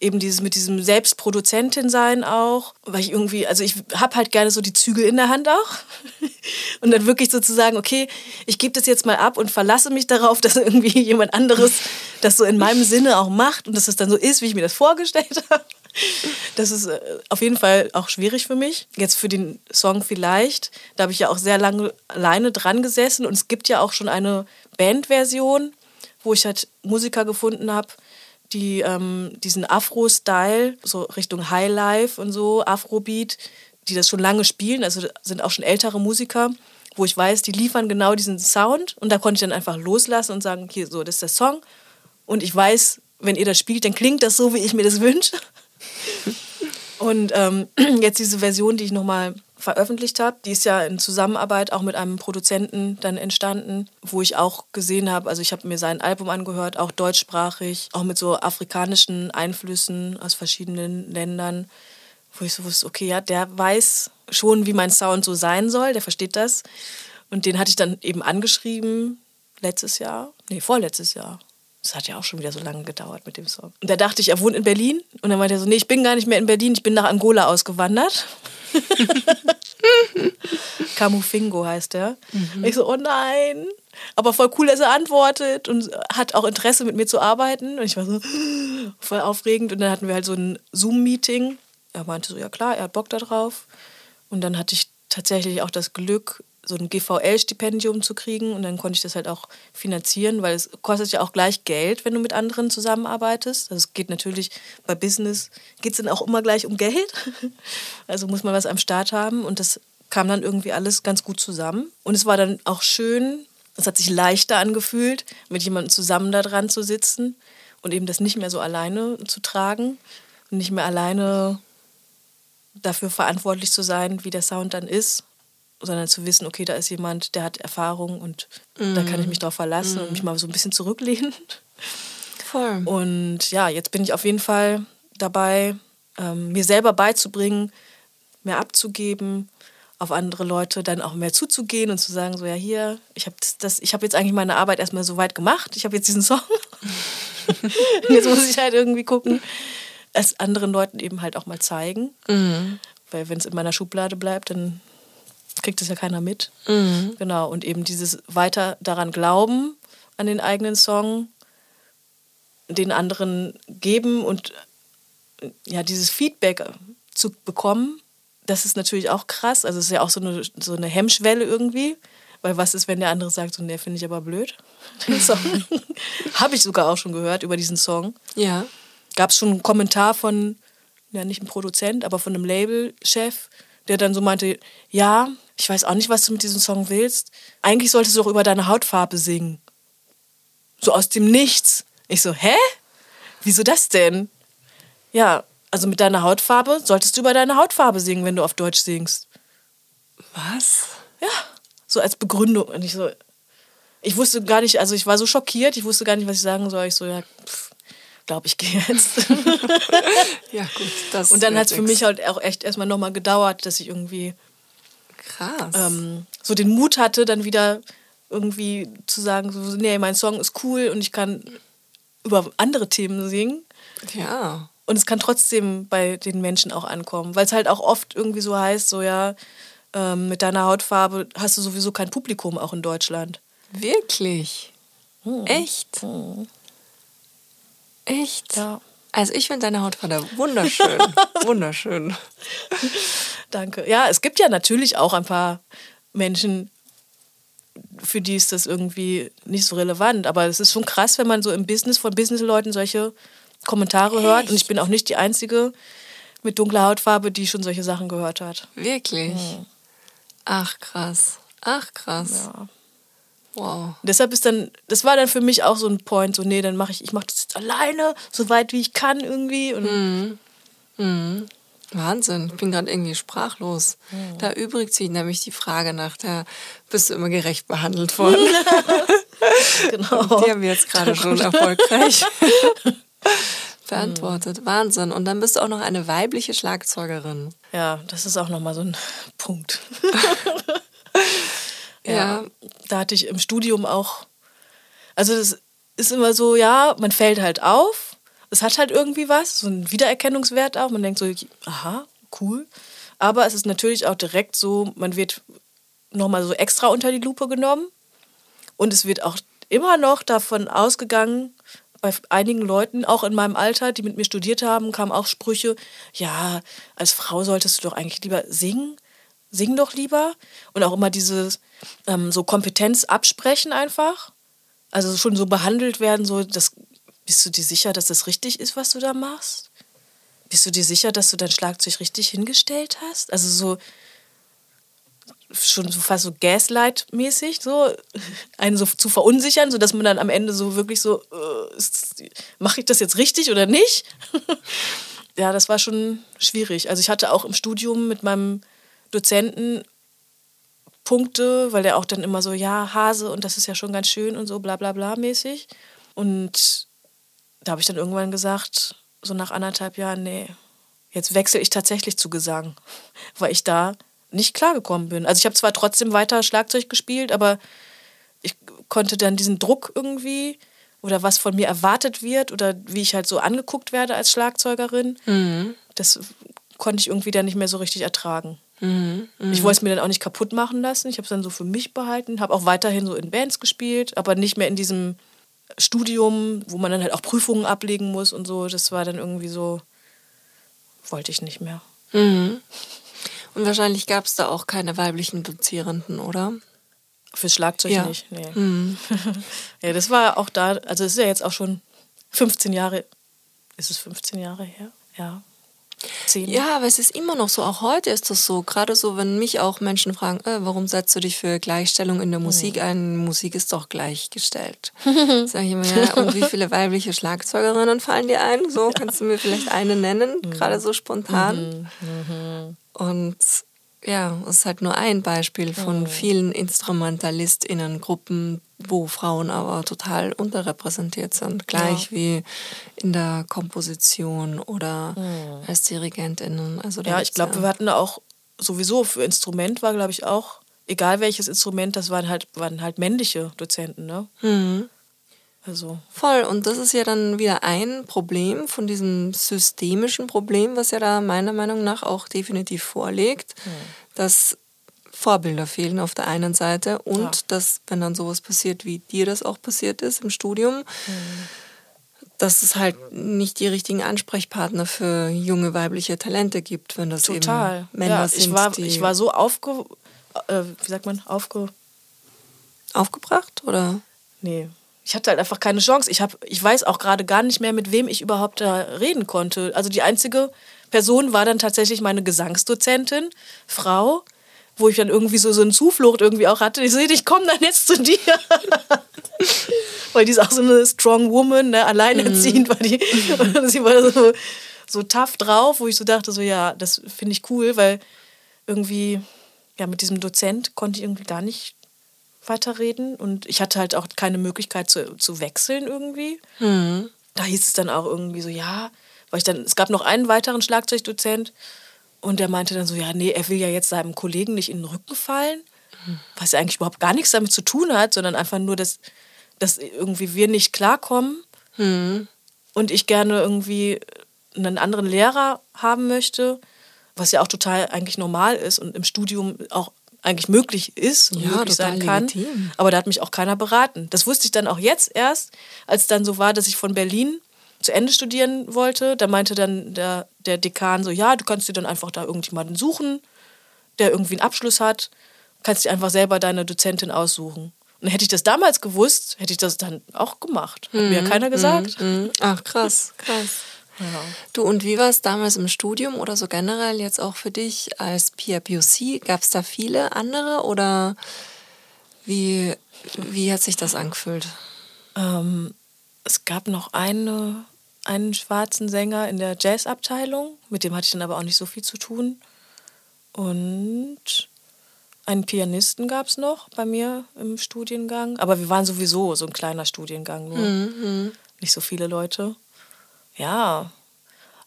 eben dieses mit diesem Selbstproduzentin sein auch, weil ich irgendwie, also ich habe halt gerne so die Zügel in der Hand auch und dann wirklich sozusagen, okay, ich gebe das jetzt mal ab und verlasse mich darauf, dass irgendwie jemand anderes das so in meinem Sinne auch macht und dass es dann so ist, wie ich mir das vorgestellt habe. Das ist äh, auf jeden Fall auch schwierig für mich. Jetzt für den Song vielleicht, da habe ich ja auch sehr lange alleine dran gesessen. Und es gibt ja auch schon eine Bandversion, wo ich halt Musiker gefunden habe, die ähm, diesen Afro-Style, so Richtung Highlife und so, Afrobeat, die das schon lange spielen, also sind auch schon ältere Musiker, wo ich weiß, die liefern genau diesen Sound. Und da konnte ich dann einfach loslassen und sagen, hier, so, das ist der Song. Und ich weiß, wenn ihr das spielt, dann klingt das so, wie ich mir das wünsche. Und ähm, jetzt diese Version, die ich nochmal veröffentlicht habe, die ist ja in Zusammenarbeit auch mit einem Produzenten dann entstanden, wo ich auch gesehen habe, also ich habe mir sein Album angehört, auch deutschsprachig, auch mit so afrikanischen Einflüssen aus verschiedenen Ländern, wo ich so wusste, okay, ja, der weiß schon, wie mein Sound so sein soll, der versteht das. Und den hatte ich dann eben angeschrieben letztes Jahr, nee, vorletztes Jahr. Das hat ja auch schon wieder so lange gedauert mit dem Song. Und da dachte ich, er wohnt in Berlin. Und dann meinte er so, nee, ich bin gar nicht mehr in Berlin, ich bin nach Angola ausgewandert. Camufingo heißt er. Mhm. Ich so, oh nein. Aber voll cool, dass er antwortet und hat auch Interesse mit mir zu arbeiten. Und ich war so voll aufregend. Und dann hatten wir halt so ein Zoom-Meeting. Er meinte so, ja klar, er hat Bock darauf. Und dann hatte ich tatsächlich auch das Glück, so ein GVL-Stipendium zu kriegen und dann konnte ich das halt auch finanzieren, weil es kostet ja auch gleich Geld, wenn du mit anderen zusammenarbeitest. Also es geht natürlich bei Business, geht es dann auch immer gleich um Geld. Also muss man was am Start haben und das kam dann irgendwie alles ganz gut zusammen. Und es war dann auch schön, es hat sich leichter angefühlt, mit jemandem zusammen da dran zu sitzen und eben das nicht mehr so alleine zu tragen und nicht mehr alleine dafür verantwortlich zu sein, wie der Sound dann ist sondern zu wissen, okay, da ist jemand, der hat Erfahrung und mm. da kann ich mich drauf verlassen mm. und mich mal so ein bisschen zurücklehnen. Voll. Und ja, jetzt bin ich auf jeden Fall dabei, ähm, mir selber beizubringen, mehr abzugeben, auf andere Leute dann auch mehr zuzugehen und zu sagen, so ja, hier, ich habe das, das, ich jetzt eigentlich meine Arbeit erstmal so weit gemacht, ich habe jetzt diesen Song. jetzt muss ich halt irgendwie gucken, es anderen Leuten eben halt auch mal zeigen. Mhm. Weil wenn es in meiner Schublade bleibt, dann kriegt es ja keiner mit. Mhm. Genau, und eben dieses weiter daran glauben, an den eigenen Song, den anderen geben und ja, dieses Feedback zu bekommen, das ist natürlich auch krass. Also es ist ja auch so eine, so eine Hemmschwelle irgendwie. Weil was ist, wenn der andere sagt, so, ne, finde ich aber blöd. Habe ich sogar auch schon gehört über diesen Song. Ja. Gab es schon einen Kommentar von, ja, nicht ein Produzent, aber von einem Labelchef, der dann so meinte, ja, ich weiß auch nicht, was du mit diesem Song willst. Eigentlich solltest du auch über deine Hautfarbe singen. So aus dem Nichts. Ich so, hä? Wieso das denn? Ja, also mit deiner Hautfarbe solltest du über deine Hautfarbe singen, wenn du auf Deutsch singst. Was? Ja, so als Begründung. Und ich so, ich wusste gar nicht, also ich war so schockiert, ich wusste gar nicht, was ich sagen soll. Ich so, ja, glaube ich, gehe jetzt. ja, gut. Das Und dann hat es für mich halt auch echt erstmal nochmal gedauert, dass ich irgendwie Krass. Ähm, so den Mut hatte, dann wieder irgendwie zu sagen, so, nee, mein Song ist cool und ich kann über andere Themen singen. Ja. Und es kann trotzdem bei den Menschen auch ankommen, weil es halt auch oft irgendwie so heißt, so ja, ähm, mit deiner Hautfarbe hast du sowieso kein Publikum auch in Deutschland. Wirklich? Hm. Echt? Hm. Echt? Ja. Also ich finde deine Hautfarbe wunderschön. wunderschön. Danke. Ja, es gibt ja natürlich auch ein paar Menschen, für die ist das irgendwie nicht so relevant. Aber es ist schon krass, wenn man so im Business von Businessleuten solche Kommentare Echt? hört. Und ich bin auch nicht die Einzige mit dunkler Hautfarbe, die schon solche Sachen gehört hat. Wirklich? Hm. Ach krass. Ach krass. Ja. Wow. Deshalb ist dann, das war dann für mich auch so ein Point, so, nee, dann mache ich, ich mache das jetzt alleine, so weit wie ich kann irgendwie. Und Mhm. Wahnsinn, ich bin gerade irgendwie sprachlos. Da erübrigt sich nämlich die Frage nach der, bist du immer gerecht behandelt worden? genau. Die haben wir jetzt gerade schon erfolgreich beantwortet. Wahnsinn. Und dann bist du auch noch eine weibliche Schlagzeugerin. Ja, das ist auch nochmal so ein Punkt. Ja. Da hatte ich im Studium auch, also das ist immer so, ja, man fällt halt auf, es hat halt irgendwie was, so einen Wiedererkennungswert auch, man denkt so, aha, cool. Aber es ist natürlich auch direkt so, man wird nochmal so extra unter die Lupe genommen. Und es wird auch immer noch davon ausgegangen, bei einigen Leuten, auch in meinem Alter, die mit mir studiert haben, kamen auch Sprüche, ja, als Frau solltest du doch eigentlich lieber singen, sing doch lieber. Und auch immer dieses ähm, so Kompetenz absprechen einfach. Also schon so behandelt werden, so, das, bist du dir sicher, dass das richtig ist, was du da machst? Bist du dir sicher, dass du dein Schlagzeug richtig hingestellt hast? Also so schon so fast so Gaslight-mäßig, so einen so zu verunsichern, sodass man dann am Ende so wirklich so, äh, mache ich das jetzt richtig oder nicht? ja, das war schon schwierig. Also ich hatte auch im Studium mit meinem Dozenten Punkte, weil der auch dann immer so, ja, Hase und das ist ja schon ganz schön und so, bla bla bla mäßig. Und da habe ich dann irgendwann gesagt, so nach anderthalb Jahren, nee, jetzt wechsle ich tatsächlich zu Gesang, weil ich da nicht klargekommen bin. Also ich habe zwar trotzdem weiter Schlagzeug gespielt, aber ich konnte dann diesen Druck irgendwie oder was von mir erwartet wird oder wie ich halt so angeguckt werde als Schlagzeugerin, Mhm. das konnte ich irgendwie dann nicht mehr so richtig ertragen. Ich wollte es mir dann auch nicht kaputt machen lassen. Ich habe es dann so für mich behalten, habe auch weiterhin so in Bands gespielt, aber nicht mehr in diesem Studium, wo man dann halt auch Prüfungen ablegen muss und so. Das war dann irgendwie so, wollte ich nicht mehr. Mhm. Und wahrscheinlich gab es da auch keine weiblichen Dozierenden, oder? Fürs Schlagzeug Ja. nicht. Nee. ja, das war auch da, also es ist ja jetzt auch schon 15 Jahre. Ist es 15 Jahre her? Ja. 10. Ja, aber es ist immer noch so, auch heute ist das so. Gerade so, wenn mich auch Menschen fragen, äh, warum setzt du dich für Gleichstellung in der Musik ein? Musik ist doch gleichgestellt. Sag ich immer, ja, und wie viele weibliche Schlagzeugerinnen fallen dir ein? So, kannst du mir vielleicht eine nennen, gerade so spontan? Und ja, es ist halt nur ein Beispiel von vielen InstrumentalistInnen-Gruppen, wo Frauen aber total unterrepräsentiert sind. Gleich wie in der Komposition oder als DirigentInnen. Also Ja, ich glaube, wir hatten auch sowieso für Instrument war, glaube ich, auch, egal welches Instrument, das waren halt, waren halt männliche Dozenten, ne? Also, Voll, und das ist ja dann wieder ein Problem von diesem systemischen Problem, was ja da meiner Meinung nach auch definitiv vorliegt, dass Vorbilder fehlen auf der einen Seite und Ja. dass, wenn dann sowas passiert, wie dir das auch passiert ist im Studium, dass es halt nicht die richtigen Ansprechpartner für junge weibliche Talente gibt, wenn das total. eben Männer ja, sind, ich war, ich war so aufge... Äh, wie sagt man? Aufge... aufgebracht oder? Nee. Ich hatte halt einfach keine Chance. Ich, hab, ich weiß auch gerade gar nicht mehr, mit wem ich überhaupt da reden konnte. Also die einzige Person war dann tatsächlich meine Gesangsdozentin, Frau, wo ich dann irgendwie so, so eine Zuflucht irgendwie auch hatte. Ich sehe, ich komme dann jetzt zu dir. Weil die ist auch so eine strong woman, ne? alleinerziehend war die. Und sie war so, so tough drauf, wo ich so dachte, so ja, das finde ich cool, weil irgendwie, ja, mit diesem Dozent konnte ich irgendwie gar nicht weiterreden. Und ich hatte halt auch keine Möglichkeit zu, zu wechseln irgendwie. Da hieß es dann auch irgendwie so, ja, weil ich dann, es gab noch einen weiteren Schlagzeugdozent und der meinte dann so, ja, nee, er will ja jetzt seinem Kollegen nicht in den Rücken fallen, was ja eigentlich überhaupt gar nichts damit zu tun hat, sondern einfach nur, dass, dass irgendwie wir nicht klarkommen und ich gerne irgendwie einen anderen Lehrer haben möchte, was ja auch total eigentlich normal ist und im Studium auch eigentlich möglich ist und Ja, möglich sein kann. legitim. Aber da hat mich auch keiner beraten. Das wusste ich dann auch jetzt erst, als dann so war, dass ich von Berlin zu Ende studieren wollte. Da meinte dann der, der Dekan so, ja, du kannst dir dann einfach da irgendjemanden suchen, der irgendwie einen Abschluss hat. Kannst dir einfach selber deine Dozentin aussuchen. Und hätte ich das damals gewusst, hätte ich das dann auch gemacht. Hat mir ja keiner gesagt. Mhm. Ach, krass, krass. Ja. Du, und wie war es damals im Studium oder so generell jetzt auch für dich als PRPOC? Gab es da viele andere oder Wie, wie hat sich das angefühlt? Ähm, es gab noch eine, einen schwarzen Sänger in der Jazzabteilung, mit dem hatte ich dann aber auch nicht so viel zu tun. Und einen Pianisten gab es noch bei mir im Studiengang. Aber wir waren sowieso so ein kleiner Studiengang nur. Mhm. Nicht so viele Leute. Ja.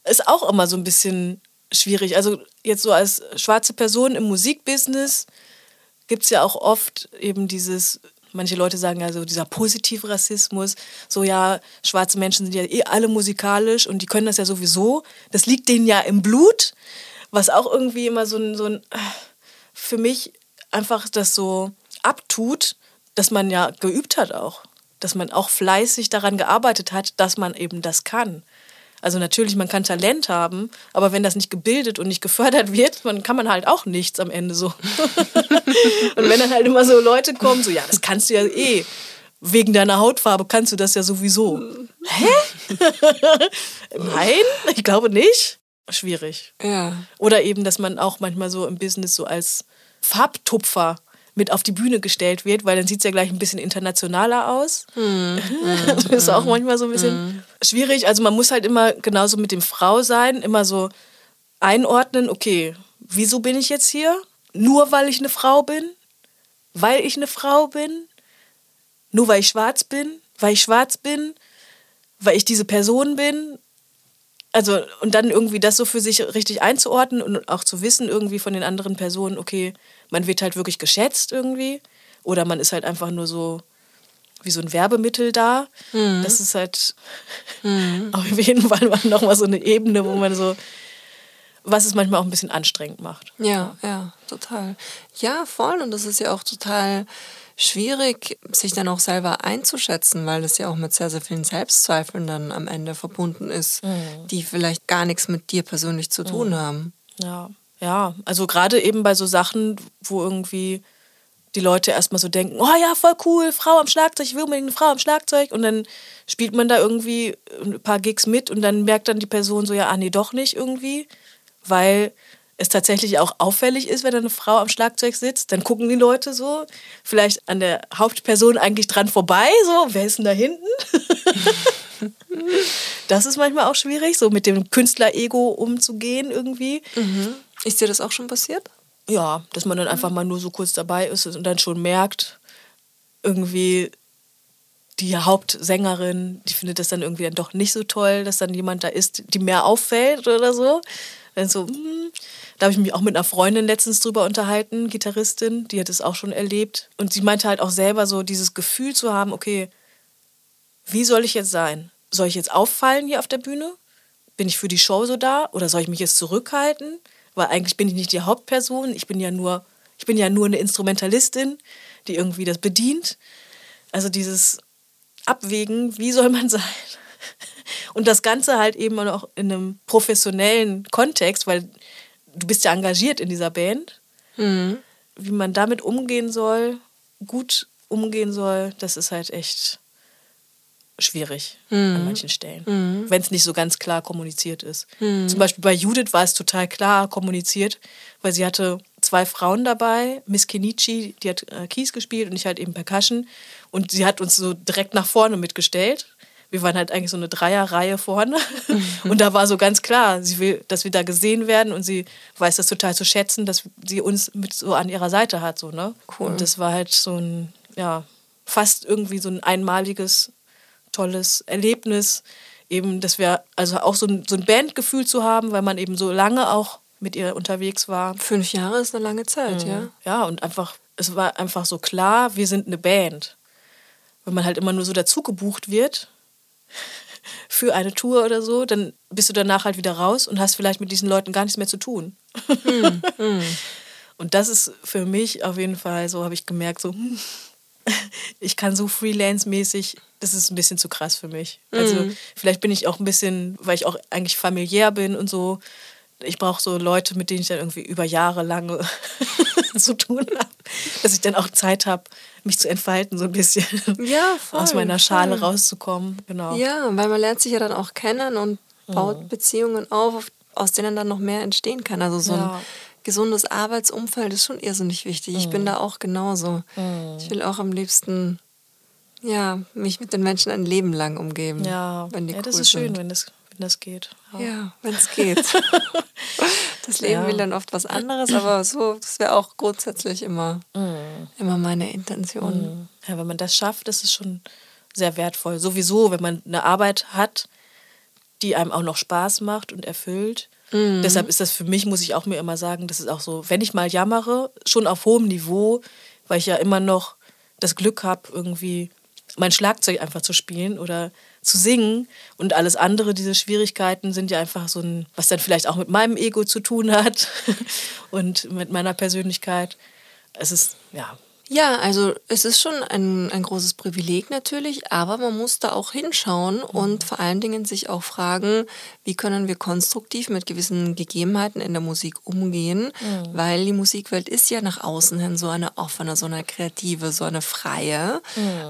Ist auch immer so ein bisschen schwierig. Also jetzt so als schwarze Person im Musikbusiness gibt es ja auch oft eben dieses, manche Leute sagen ja so, dieser positive Rassismus, so ja, schwarze Menschen sind ja eh alle musikalisch und die können das ja sowieso. Das liegt denen ja im Blut, was auch irgendwie immer so ein, so ein für mich einfach das so abtut, dass man ja geübt hat auch. Dass man auch fleißig daran gearbeitet hat, dass man eben das kann. Also natürlich, man kann Talent haben, aber wenn das nicht gebildet und nicht gefördert wird, dann kann man halt auch nichts am Ende so. und wenn dann halt immer so Leute kommen, so ja, das kannst du ja eh. Wegen deiner Hautfarbe kannst du das ja sowieso. Hä? Nein, ich glaube nicht. Schwierig. Ja. Oder eben, dass man auch manchmal so im Business so als Farbtupfer mit auf die Bühne gestellt wird, weil dann sieht es ja gleich ein bisschen internationaler aus. Mm, das ist auch manchmal so ein bisschen mm. schwierig. Also man muss halt immer genauso mit dem Frau sein, immer so einordnen, okay, wieso bin ich jetzt hier? Nur weil ich eine Frau bin? Weil ich eine Frau bin? Nur weil ich schwarz bin? Weil ich schwarz bin? Weil ich diese Person bin? Also, und dann irgendwie das so für sich richtig einzuordnen und auch zu wissen, irgendwie von den anderen Personen, okay, man wird halt wirklich geschätzt irgendwie. Oder man ist halt einfach nur so wie so ein Werbemittel da. Mhm. Das ist halt mhm. auf jeden Fall nochmal so eine Ebene, wo man so, was es manchmal auch ein bisschen anstrengend macht. Ja, ja, total. Ja, voll. Und das ist ja auch total schwierig, sich dann auch selber einzuschätzen, weil das ja auch mit sehr, sehr vielen Selbstzweifeln dann am Ende verbunden ist, mhm. die vielleicht gar nichts mit dir persönlich zu tun mhm. haben. Ja, ja. Also gerade eben bei so Sachen, wo irgendwie die Leute erstmal so denken, oh ja, voll cool, Frau am Schlagzeug, ich will unbedingt eine Frau am Schlagzeug. Und dann spielt man da irgendwie ein paar Gigs mit und dann merkt dann die Person so, ja, ah nee, doch nicht irgendwie. Weil es tatsächlich auch auffällig ist, wenn eine Frau am Schlagzeug sitzt, dann gucken die Leute so, vielleicht an der Hauptperson eigentlich dran vorbei, so, wer ist denn da hinten? das ist manchmal auch schwierig, so mit dem Künstler-Ego umzugehen irgendwie. Mhm. Ist dir das auch schon passiert? Ja, dass man dann einfach mal nur so kurz dabei ist und dann schon merkt, irgendwie die Hauptsängerin, die findet das dann irgendwie dann doch nicht so toll, dass dann jemand da ist, die mehr auffällt oder so. Dann so, hm, da habe ich mich auch mit einer Freundin letztens drüber unterhalten, Gitarristin, die hat es auch schon erlebt. Und sie meinte halt auch selber so, dieses Gefühl zu haben, okay, wie soll ich jetzt sein? Soll ich jetzt auffallen hier auf der Bühne? Bin ich für die Show so da? Oder soll ich mich jetzt zurückhalten? Weil eigentlich bin ich nicht die Hauptperson, ich bin ja nur, ich bin ja nur eine Instrumentalistin, die irgendwie das bedient. Also dieses Abwägen, wie soll man sein? Und das Ganze halt eben auch in einem professionellen Kontext, weil du bist ja engagiert in dieser Band. Mhm. Wie man damit umgehen soll, gut umgehen soll, das ist halt echt schwierig mhm. an manchen Stellen, mhm. wenn es nicht so ganz klar kommuniziert ist. Mhm. Zum Beispiel bei Judith war es total klar kommuniziert, weil sie hatte zwei Frauen dabei, Miss Kenichi, die hat äh, Keys gespielt und ich halt eben Percussion und sie hat uns so direkt nach vorne mitgestellt wir waren halt eigentlich so eine Dreierreihe vorne. Mhm. Und da war so ganz klar, sie will, dass wir da gesehen werden und sie weiß das total zu schätzen, dass sie uns mit so an ihrer Seite hat. So, ne? Cool. Und das war halt so ein, ja, fast irgendwie so ein einmaliges, tolles Erlebnis. Eben, dass wir, also auch so ein, so ein Bandgefühl zu haben, weil man eben so lange auch mit ihr unterwegs war. Fünf Jahre ist eine lange Zeit, mhm. ja. Ja, und einfach, es war einfach so klar, wir sind eine Band. Wenn man halt immer nur so dazu gebucht wird, für eine Tour oder so, dann bist du danach halt wieder raus und hast vielleicht mit diesen Leuten gar nichts mehr zu tun. Hm, hm. Und das ist für mich auf jeden Fall so, habe ich gemerkt, so, hm, ich kann so freelance-mäßig, das ist ein bisschen zu krass für mich. Also hm. vielleicht bin ich auch ein bisschen, weil ich auch eigentlich familiär bin und so, ich brauche so Leute, mit denen ich dann irgendwie über Jahre lange zu tun habe, dass ich dann auch Zeit habe, mich zu entfalten, so ein bisschen. Ja, voll, Aus meiner Schale voll. rauszukommen. Genau. Ja, weil man lernt sich ja dann auch kennen und baut mhm. Beziehungen auf, aus denen dann noch mehr entstehen kann. Also so ja. ein gesundes Arbeitsumfeld ist schon irrsinnig wichtig. Ich bin Mhm. da auch genauso. Ich will auch am liebsten ja, mich mit den Menschen ein Leben lang umgeben. Ja, wenn die ja das cool ist schön, sind. wenn das, wenn das geht. Ja, wenn es geht. Das Leben Ja. will dann oft was anderes, aber so, das wäre auch grundsätzlich immer, Mhm. immer meine Intention. Ja, wenn man das schafft, ist es schon sehr wertvoll. Sowieso, wenn man eine Arbeit hat, die einem auch noch Spaß macht und erfüllt. Deshalb ist das für mich, muss ich auch mir immer sagen, das ist auch so, wenn ich mal jammere, schon auf hohem Niveau, weil ich ja immer noch das Glück habe, irgendwie mein Schlagzeug einfach zu spielen oder zu singen und alles andere, diese Schwierigkeiten sind ja einfach so ein, was dann vielleicht auch mit meinem Ego zu tun hat und mit meiner Persönlichkeit. Es ist, ja, Ja, also es ist schon ein, ein großes Privileg natürlich, aber man muss da auch hinschauen und vor allen Dingen sich auch fragen, wie können wir konstruktiv mit gewissen Gegebenheiten in der Musik umgehen, weil die Musikwelt ist ja nach außen hin so eine offene, so eine kreative, so eine freie.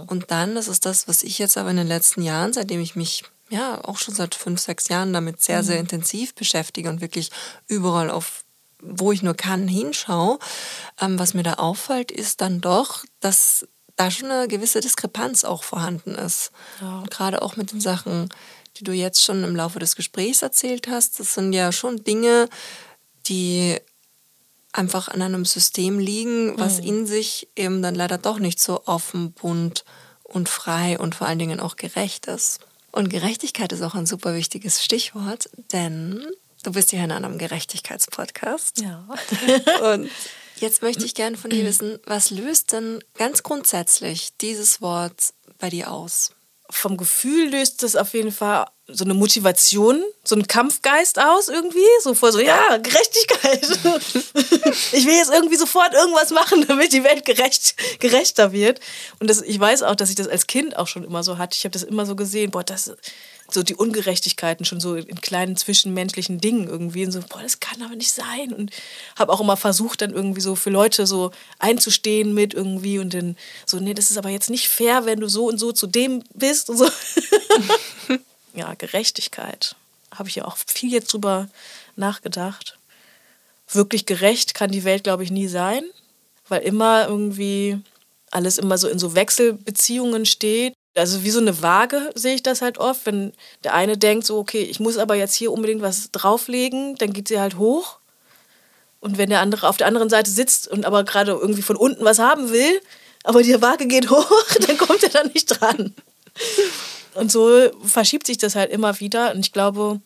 Und dann, das ist das, was ich jetzt aber in den letzten Jahren, seitdem ich mich ja auch schon seit fünf, sechs Jahren damit sehr, sehr intensiv beschäftige und wirklich überall auf wo ich nur kann, hinschaue, ähm, was mir da auffällt, ist dann doch, dass da schon eine gewisse Diskrepanz auch vorhanden ist. Ja. Und gerade auch mit den Sachen, die du jetzt schon im Laufe des Gesprächs erzählt hast, das sind ja schon Dinge, die einfach an einem System liegen, was in sich eben dann leider doch nicht so offen, bunt und frei und vor allen Dingen auch gerecht ist. Und Gerechtigkeit ist auch ein super wichtiges Stichwort, denn du bist ja in einem Gerechtigkeitspodcast. ja. Und jetzt möchte ich gerne von dir wissen, was löst denn ganz grundsätzlich dieses Wort bei dir aus? vom Gefühl löst das auf jeden Fall so eine Motivation, so einen Kampfgeist aus irgendwie. So vor so, ja, Gerechtigkeit. ich will jetzt irgendwie sofort irgendwas machen, damit die Welt gerecht, gerechter wird. Und das, ich weiß auch, dass ich das als Kind auch schon immer so hatte. Ich habe das immer so gesehen, boah, das so die Ungerechtigkeiten schon so in kleinen zwischenmenschlichen Dingen irgendwie und so, boah, das kann aber nicht sein und habe auch immer versucht dann irgendwie so für Leute so einzustehen mit irgendwie und dann so, nee, das ist aber jetzt nicht fair, wenn du so und so zu dem bist und so. ja, Gerechtigkeit. Habe ich ja auch viel jetzt drüber nachgedacht. Wirklich gerecht kann die Welt, glaube ich, nie sein, weil immer irgendwie alles immer so in so Wechselbeziehungen steht. Also wie so eine Waage sehe ich das halt oft, wenn der eine denkt so, okay, ich muss aber jetzt hier unbedingt was drauflegen, dann geht sie halt hoch. Und wenn der andere auf der anderen Seite sitzt und aber gerade irgendwie von unten was haben will, aber die Waage geht hoch, dann kommt er da nicht dran. Und so verschiebt sich das halt immer wieder. Und ich glaube,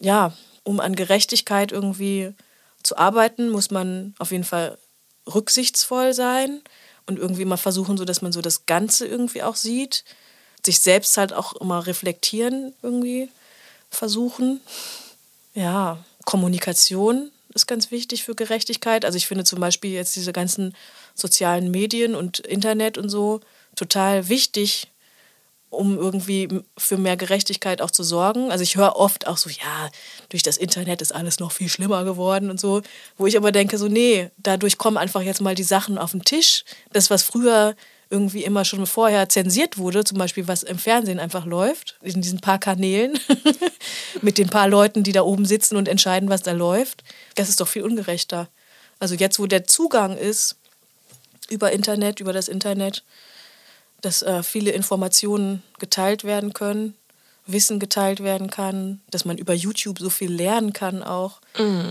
ja, um an Gerechtigkeit irgendwie zu arbeiten, muss man auf jeden Fall rücksichtsvoll sein und irgendwie mal versuchen, so dass man so das Ganze irgendwie auch sieht. Sich selbst halt auch immer reflektieren irgendwie versuchen. Ja, Kommunikation ist ganz wichtig für Gerechtigkeit. Also ich finde zum Beispiel jetzt diese ganzen sozialen Medien und Internet und so total wichtig, um irgendwie für mehr Gerechtigkeit auch zu sorgen. Also ich höre oft auch so, ja, durch das Internet ist alles noch viel schlimmer geworden und so, wo ich aber denke, so, nee, dadurch kommen einfach jetzt mal die Sachen auf den Tisch. Das, was früher irgendwie immer schon vorher zensiert wurde, zum Beispiel was im Fernsehen einfach läuft, in diesen paar Kanälen, mit den paar Leuten, die da oben sitzen und entscheiden, was da läuft, das ist doch viel ungerechter. Also jetzt, wo der Zugang ist über Internet, über das Internet, dass äh, viele Informationen geteilt werden können, Wissen geteilt werden kann, dass man über YouTube so viel lernen kann auch.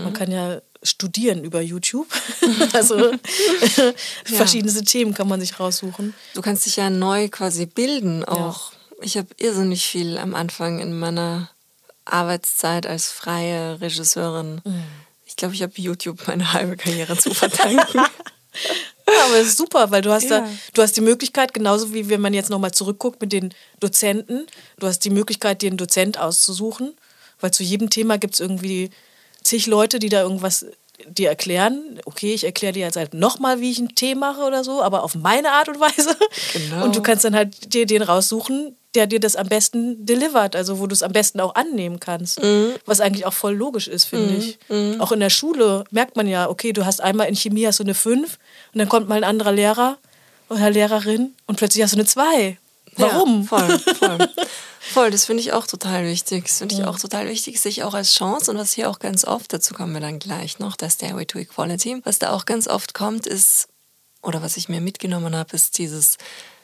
Man kann ja studieren über YouTube. also verschiedenste Themen kann man sich raussuchen. Du kannst dich ja neu quasi bilden auch. Ich habe irrsinnig viel am Anfang in meiner Arbeitszeit als freie Regisseurin. Ich glaube, ich habe YouTube meine halbe Karriere zu verdanken. Aber es ist super, weil du hast Ja. da, du hast die Möglichkeit, genauso wie wenn man jetzt nochmal zurückguckt mit den Dozenten, du hast die Möglichkeit, dir einen Dozent auszusuchen, weil zu jedem Thema gibt es irgendwie zig Leute, die da irgendwas dir erklären. Okay, ich erkläre dir jetzt halt nochmal, wie ich einen Tee mache oder so, aber auf meine Art und Weise. Genau. Und du kannst dann halt dir den raussuchen, der dir das am besten delivert, also wo du es am besten auch annehmen kannst. Was eigentlich auch voll logisch ist, finde ich. Auch in der Schule merkt man ja, okay, du hast einmal in Chemie hast du eine 5 und dann kommt mal ein anderer Lehrer oder Lehrerin und plötzlich hast du eine 2. Warum? Ja, voll, voll. voll, das finde ich auch total wichtig. Das finde ich auch total wichtig, sich auch als Chance und was hier auch ganz oft, dazu kommen wir dann gleich noch, der Stairway to Equality, was da auch ganz oft kommt, ist, oder was ich mir mitgenommen habe, ist dieses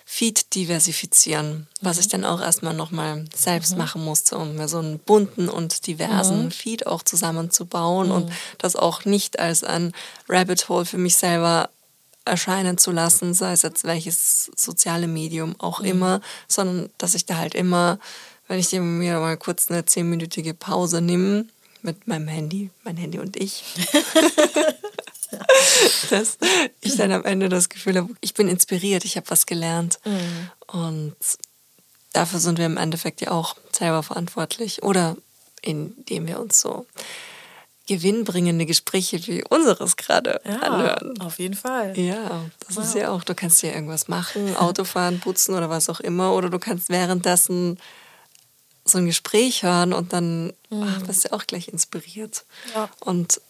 Feed diversifizieren, was ich dann auch erstmal nochmal selbst mhm. machen musste, um mir so einen bunten und diversen mhm. Feed auch zusammenzubauen mhm. und das auch nicht als ein Rabbit Hole für mich selber erscheinen zu lassen, sei es jetzt welches soziale Medium auch mhm. immer, sondern dass ich da halt immer, wenn ich mir mal kurz eine zehnminütige Pause nehme mit meinem Handy, mein Handy und ich, dass ich dann am Ende das Gefühl habe, ich bin inspiriert, ich habe was gelernt. Mhm. Und dafür sind wir im Endeffekt ja auch selber verantwortlich. Oder indem wir uns so gewinnbringende Gespräche wie unseres gerade ja, anhören. Auf jeden Fall. Ja, das wow. ist ja auch, du kannst ja irgendwas machen, Autofahren, putzen oder was auch immer, oder du kannst währenddessen so ein Gespräch hören und dann mhm. ach, bist du auch gleich inspiriert. Ja. Und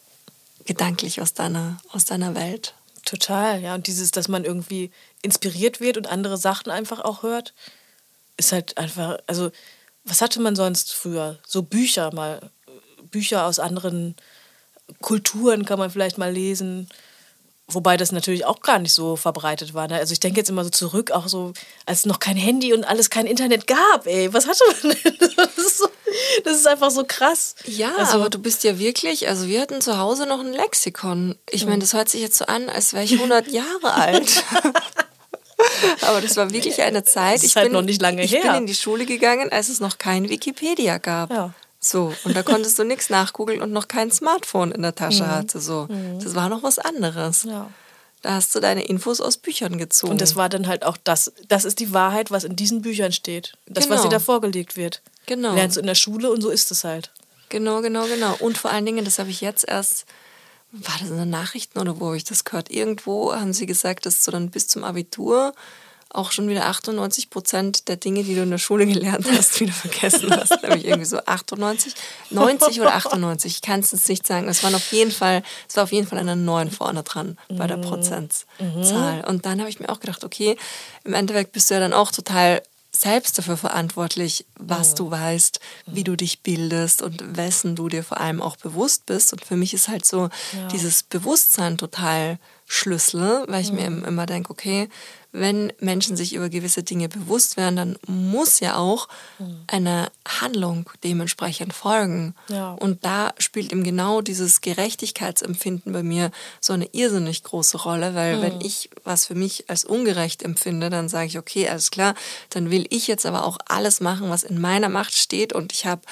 gedanklich aus deiner, aus deiner Welt. Total, ja. Und dieses, dass man irgendwie inspiriert wird und andere Sachen einfach auch hört, ist halt einfach, also was hatte man sonst früher? So Bücher mal, Bücher aus anderen Kulturen kann man vielleicht mal lesen. Wobei das natürlich auch gar nicht so verbreitet war. Ne? Also ich denke jetzt immer so zurück, auch so, als es noch kein Handy und alles kein Internet gab, ey. Was hatte man denn? Das ist, so, das ist einfach so krass. Ja, also, aber du bist ja wirklich, also wir hatten zu Hause noch ein Lexikon. Ich meine, das hört sich jetzt so an, als wäre ich 100 Jahre alt. aber das war wirklich eine Zeit. Das ist ich halt bin, noch nicht lange ich her. Ich bin in die Schule gegangen, als es noch kein Wikipedia gab. Ja. So, und da konntest du nichts nachgoogeln und noch kein Smartphone in der Tasche mhm. hatte. So. Mhm. Das war noch was anderes. Ja. Da hast du deine Infos aus Büchern gezogen. Und das war dann halt auch das, das ist die Wahrheit, was in diesen Büchern steht. Das, genau. was dir da vorgelegt wird. Genau. Lernst du in der Schule und so ist es halt. Genau, genau, genau. Und vor allen Dingen, das habe ich jetzt erst, war das in den Nachrichten oder wo habe ich das gehört? Irgendwo haben sie gesagt, dass du dann bis zum Abitur auch schon wieder 98 Prozent der Dinge, die du in der Schule gelernt hast, wieder vergessen hast. Nämlich irgendwie so 98, 90 oder 98. Ich kann es jetzt nicht sagen. Es waren auf jeden Fall, es war auf jeden Fall eine 9 vorne dran bei der mhm. Prozentzahl. Und dann habe ich mir auch gedacht, okay, im Endeffekt bist du ja dann auch total selbst dafür verantwortlich, was ja. du weißt, wie du dich bildest und wessen du dir vor allem auch bewusst bist. Und für mich ist halt so ja. dieses Bewusstsein total Schlüssel, weil ich ja. mir immer denke, okay, wenn Menschen sich über gewisse Dinge bewusst werden, dann muss ja auch eine Handlung dementsprechend folgen. Ja. Und da spielt eben genau dieses Gerechtigkeitsempfinden bei mir so eine irrsinnig große Rolle, weil mhm. wenn ich was für mich als ungerecht empfinde, dann sage ich, okay, alles klar, dann will ich jetzt aber auch alles machen, was in meiner Macht steht und ich habe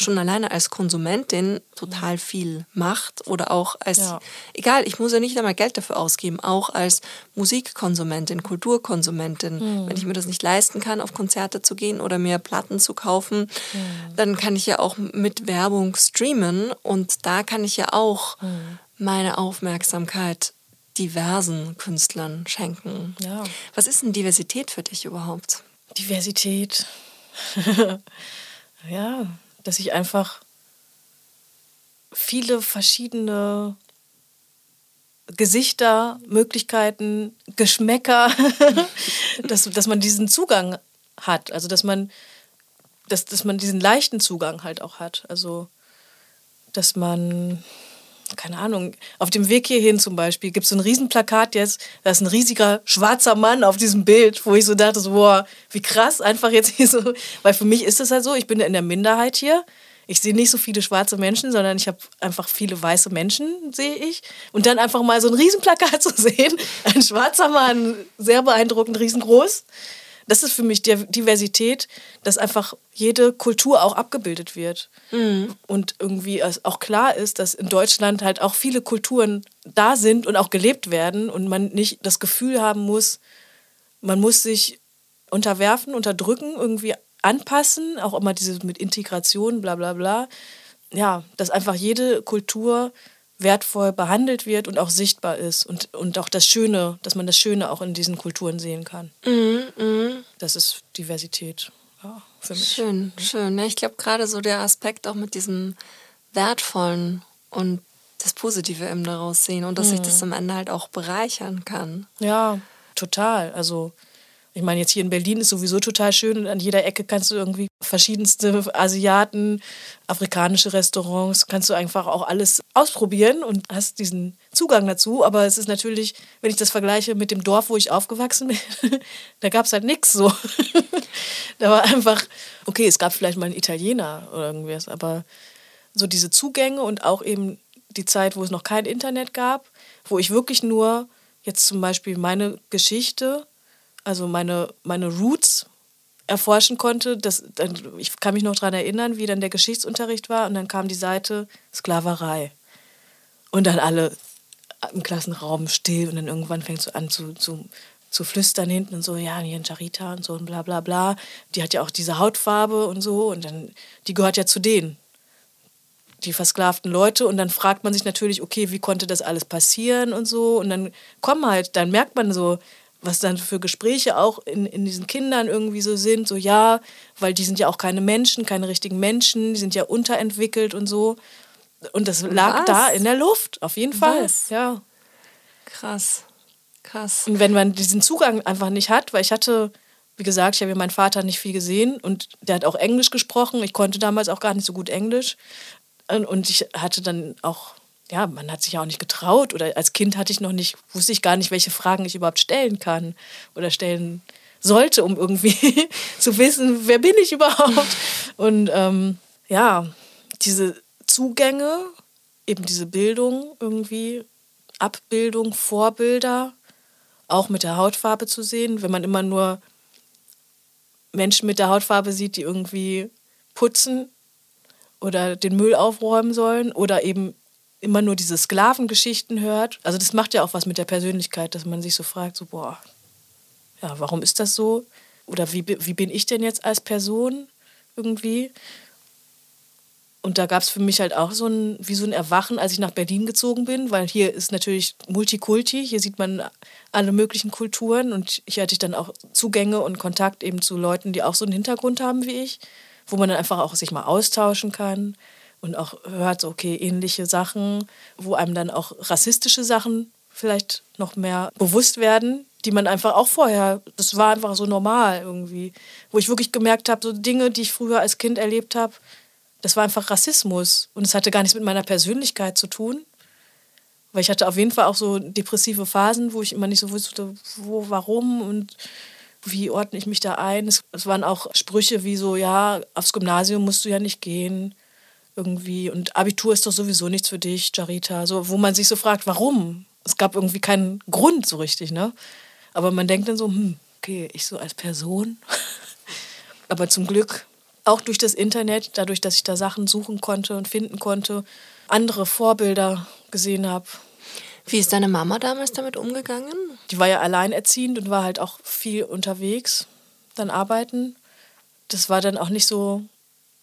schon alleine als Konsumentin total viel macht oder auch als, ja. egal, ich muss ja nicht einmal Geld dafür ausgeben, auch als Musikkonsumentin, Kulturkonsumentin. Mhm. Wenn ich mir das nicht leisten kann, auf Konzerte zu gehen oder mir Platten zu kaufen, mhm. dann kann ich ja auch mit Werbung streamen und da kann ich ja auch mhm. meine Aufmerksamkeit diversen Künstlern schenken. Ja. Was ist denn Diversität für dich überhaupt? Diversität. ja, dass ich einfach viele verschiedene Gesichter, Möglichkeiten, Geschmäcker, dass, dass man diesen Zugang hat. Also dass man, dass, dass man diesen leichten Zugang halt auch hat. Also dass man, keine Ahnung, auf dem Weg hierhin zum Beispiel gibt es so ein Riesenplakat jetzt, da ist ein riesiger schwarzer Mann auf diesem Bild, wo ich so dachte, so, boah, wie krass, einfach jetzt hier so, weil für mich ist es halt so, ich bin in der Minderheit hier ich sehe nicht so viele schwarze Menschen, sondern ich habe einfach viele weiße Menschen, sehe ich. Und dann einfach mal so ein Riesenplakat zu sehen, ein schwarzer Mann, sehr beeindruckend, riesengroß. Das ist für mich die Diversität, dass einfach jede Kultur auch abgebildet wird. Mhm. Und irgendwie auch klar ist, dass in Deutschland halt auch viele Kulturen da sind und auch gelebt werden und man nicht das Gefühl haben muss, man muss sich unterwerfen, unterdrücken, irgendwie anpassen, auch immer dieses mit Integration, bla bla bla. Ja, dass einfach jede Kultur wertvoll behandelt wird und auch sichtbar ist und, und auch das Schöne, dass man das Schöne auch in diesen Kulturen sehen kann. Mhm, mh. Das ist Diversität. Ja, für mich. Schön, schön. Ja, ich glaube gerade so der Aspekt auch mit diesem Wertvollen und das Positive eben daraus sehen und dass mhm. sich das am Ende halt auch bereichern kann. Ja, total. Also Ich meine, jetzt hier in Berlin ist sowieso total schön und an jeder Ecke kannst du irgendwie verschiedenste Asiaten, afrikanische Restaurants, kannst du einfach auch alles ausprobieren und hast diesen Zugang dazu. Aber es ist natürlich, wenn ich das vergleiche mit dem Dorf, wo ich aufgewachsen bin, da gab es halt nichts so. da war einfach, okay, es gab vielleicht mal einen Italiener oder irgendwas, aber so diese Zugänge und auch eben die Zeit, wo es noch kein Internet gab, wo ich wirklich nur jetzt zum Beispiel meine Geschichte, also meine, meine Roots erforschen konnte. Das, ich kann mich noch daran erinnern, wie dann der Geschichtsunterricht war und dann kam die Seite Sklaverei. Und dann alle im Klassenraum still und dann irgendwann fängst du an zu, zu, zu flüstern hinten und so, ja, hier in Charita und so und bla bla bla. Die hat ja auch diese Hautfarbe und so und dann, die gehört ja zu denen die versklavten Leute und dann fragt man sich natürlich, okay, wie konnte das alles passieren und so und dann kommen halt, dann merkt man so, was dann für Gespräche auch in, in diesen Kindern irgendwie so sind, so ja, weil die sind ja auch keine Menschen, keine richtigen Menschen, die sind ja unterentwickelt und so und das lag was? da in der Luft, auf jeden Fall, was? ja. Krass, krass. Und wenn man diesen Zugang einfach nicht hat, weil ich hatte wie gesagt, ich habe ja meinen Vater nicht viel gesehen und der hat auch Englisch gesprochen. Ich konnte damals auch gar nicht so gut Englisch. Und ich hatte dann auch, ja, man hat sich ja auch nicht getraut oder als Kind hatte ich noch nicht, wusste ich gar nicht, welche Fragen ich überhaupt stellen kann oder stellen sollte, um irgendwie zu wissen, wer bin ich überhaupt. Und ähm, ja, diese Zugänge, eben diese Bildung irgendwie, Abbildung, Vorbilder, auch mit der Hautfarbe zu sehen, wenn man immer nur Menschen mit der Hautfarbe sieht, die irgendwie putzen, oder den Müll aufräumen sollen oder eben immer nur diese Sklavengeschichten hört. Also das macht ja auch was mit der Persönlichkeit, dass man sich so fragt, so boah, ja, warum ist das so? Oder wie, wie bin ich denn jetzt als Person irgendwie? Und da gab es für mich halt auch so ein, wie so ein Erwachen, als ich nach Berlin gezogen bin, weil hier ist natürlich Multikulti, hier sieht man alle möglichen Kulturen und hier hatte ich dann auch Zugänge und Kontakt eben zu Leuten, die auch so einen Hintergrund haben wie ich wo man dann einfach auch sich mal austauschen kann und auch hört, okay, ähnliche Sachen, wo einem dann auch rassistische Sachen vielleicht noch mehr bewusst werden, die man einfach auch vorher, das war einfach so normal irgendwie, wo ich wirklich gemerkt habe, so Dinge, die ich früher als Kind erlebt habe, das war einfach Rassismus und es hatte gar nichts mit meiner Persönlichkeit zu tun, weil ich hatte auf jeden Fall auch so depressive Phasen, wo ich immer nicht so wusste, wo, warum und wie ordne ich mich da ein? Es, es, waren auch Sprüche wie so, ja, aufs Gymnasium musst du ja nicht gehen. Irgendwie. Und Abitur ist doch sowieso nichts für dich, Jarita. So, wo man sich so fragt, warum? Es gab irgendwie keinen Grund so richtig, ne? Aber man denkt dann so, hm, okay, ich so als Person. Aber zum Glück auch durch das Internet, dadurch, dass ich da Sachen suchen konnte und finden konnte, andere Vorbilder gesehen habe, wie ist deine Mama damals damit umgegangen? Die war ja alleinerziehend und war halt auch viel unterwegs, dann arbeiten. Das war dann auch nicht so,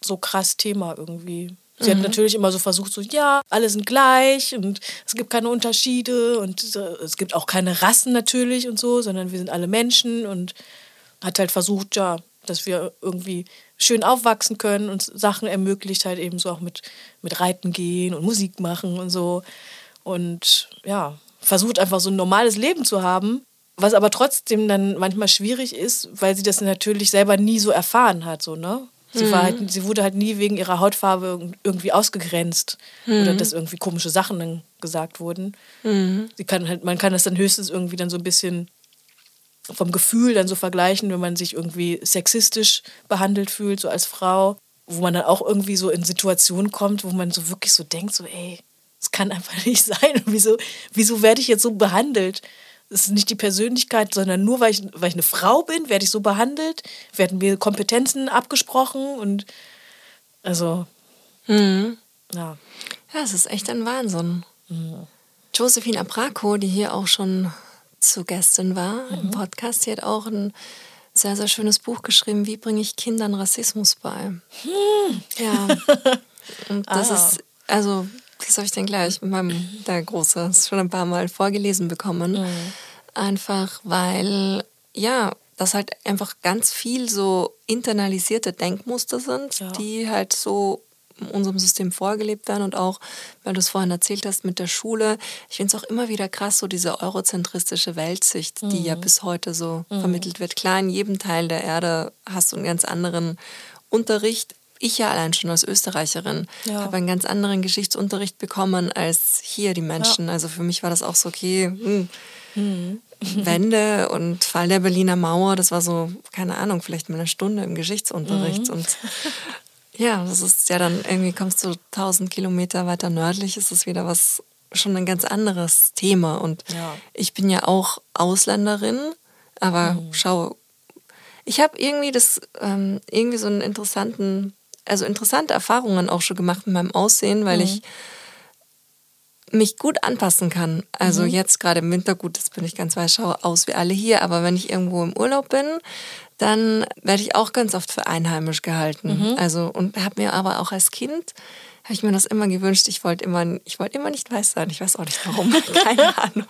so krass Thema irgendwie. Sie mhm. hat natürlich immer so versucht, so, ja, alle sind gleich und es gibt keine Unterschiede und es gibt auch keine Rassen natürlich und so, sondern wir sind alle Menschen und hat halt versucht, ja, dass wir irgendwie schön aufwachsen können und Sachen ermöglicht, halt eben so auch mit, mit Reiten gehen und Musik machen und so und ja, versucht einfach so ein normales Leben zu haben, was aber trotzdem dann manchmal schwierig ist, weil sie das natürlich selber nie so erfahren hat, so, ne? Sie, war halt, sie wurde halt nie wegen ihrer Hautfarbe irgendwie ausgegrenzt mhm. oder dass irgendwie komische Sachen dann gesagt wurden. Mhm. Sie kann halt, man kann das dann höchstens irgendwie dann so ein bisschen vom Gefühl dann so vergleichen, wenn man sich irgendwie sexistisch behandelt fühlt, so als Frau, wo man dann auch irgendwie so in Situationen kommt, wo man so wirklich so denkt, so, ey, das kann einfach nicht sein. wieso, wieso werde ich jetzt so behandelt? Das ist nicht die Persönlichkeit, sondern nur weil ich, weil ich eine Frau bin, werde ich so behandelt, werden mir Kompetenzen abgesprochen und also mhm. ja. Ja, es ist echt ein Wahnsinn. Mhm. Josephine Abraco, die hier auch schon zu Gästin war mhm. im Podcast, die hat auch ein sehr, sehr schönes Buch geschrieben, Wie bringe ich Kindern Rassismus bei? Mhm. Ja. Und das ah. ist, also das habe ich dann gleich mit meinem, der Große, das schon ein paar Mal vorgelesen bekommen. Mhm. Einfach weil, ja, das halt einfach ganz viel so internalisierte Denkmuster sind, ja. die halt so in unserem System vorgelebt werden und auch, weil du es vorhin erzählt hast mit der Schule. Ich finde es auch immer wieder krass, so diese eurozentristische Weltsicht, die mhm. ja bis heute so mhm. vermittelt wird. Klar, in jedem Teil der Erde hast du einen ganz anderen Unterricht. Ich ja allein schon als Österreicherin ja. habe einen ganz anderen Geschichtsunterricht bekommen als hier die Menschen. Ja. Also für mich war das auch so, okay, hm, mhm. Wende und Fall der Berliner Mauer, das war so, keine Ahnung, vielleicht mal eine Stunde im Geschichtsunterricht. Mhm. Und ja, das ist ja dann irgendwie kommst du tausend Kilometer weiter nördlich, ist es wieder was, schon ein ganz anderes Thema. Und ja. ich bin ja auch Ausländerin, aber mhm. schau, ich habe irgendwie das, ähm, irgendwie so einen interessanten, also interessante Erfahrungen auch schon gemacht mit meinem Aussehen, weil mhm. ich mich gut anpassen kann. Also mhm. jetzt gerade im Winter, gut, das bin ich ganz weiß, schaue aus wie alle hier, aber wenn ich irgendwo im Urlaub bin, dann werde ich auch ganz oft für einheimisch gehalten. Mhm. Also und habe mir aber auch als Kind habe ich mir das immer gewünscht. Ich wollte immer, ich wollte immer nicht weiß sein. Ich weiß auch nicht warum. Keine Ahnung.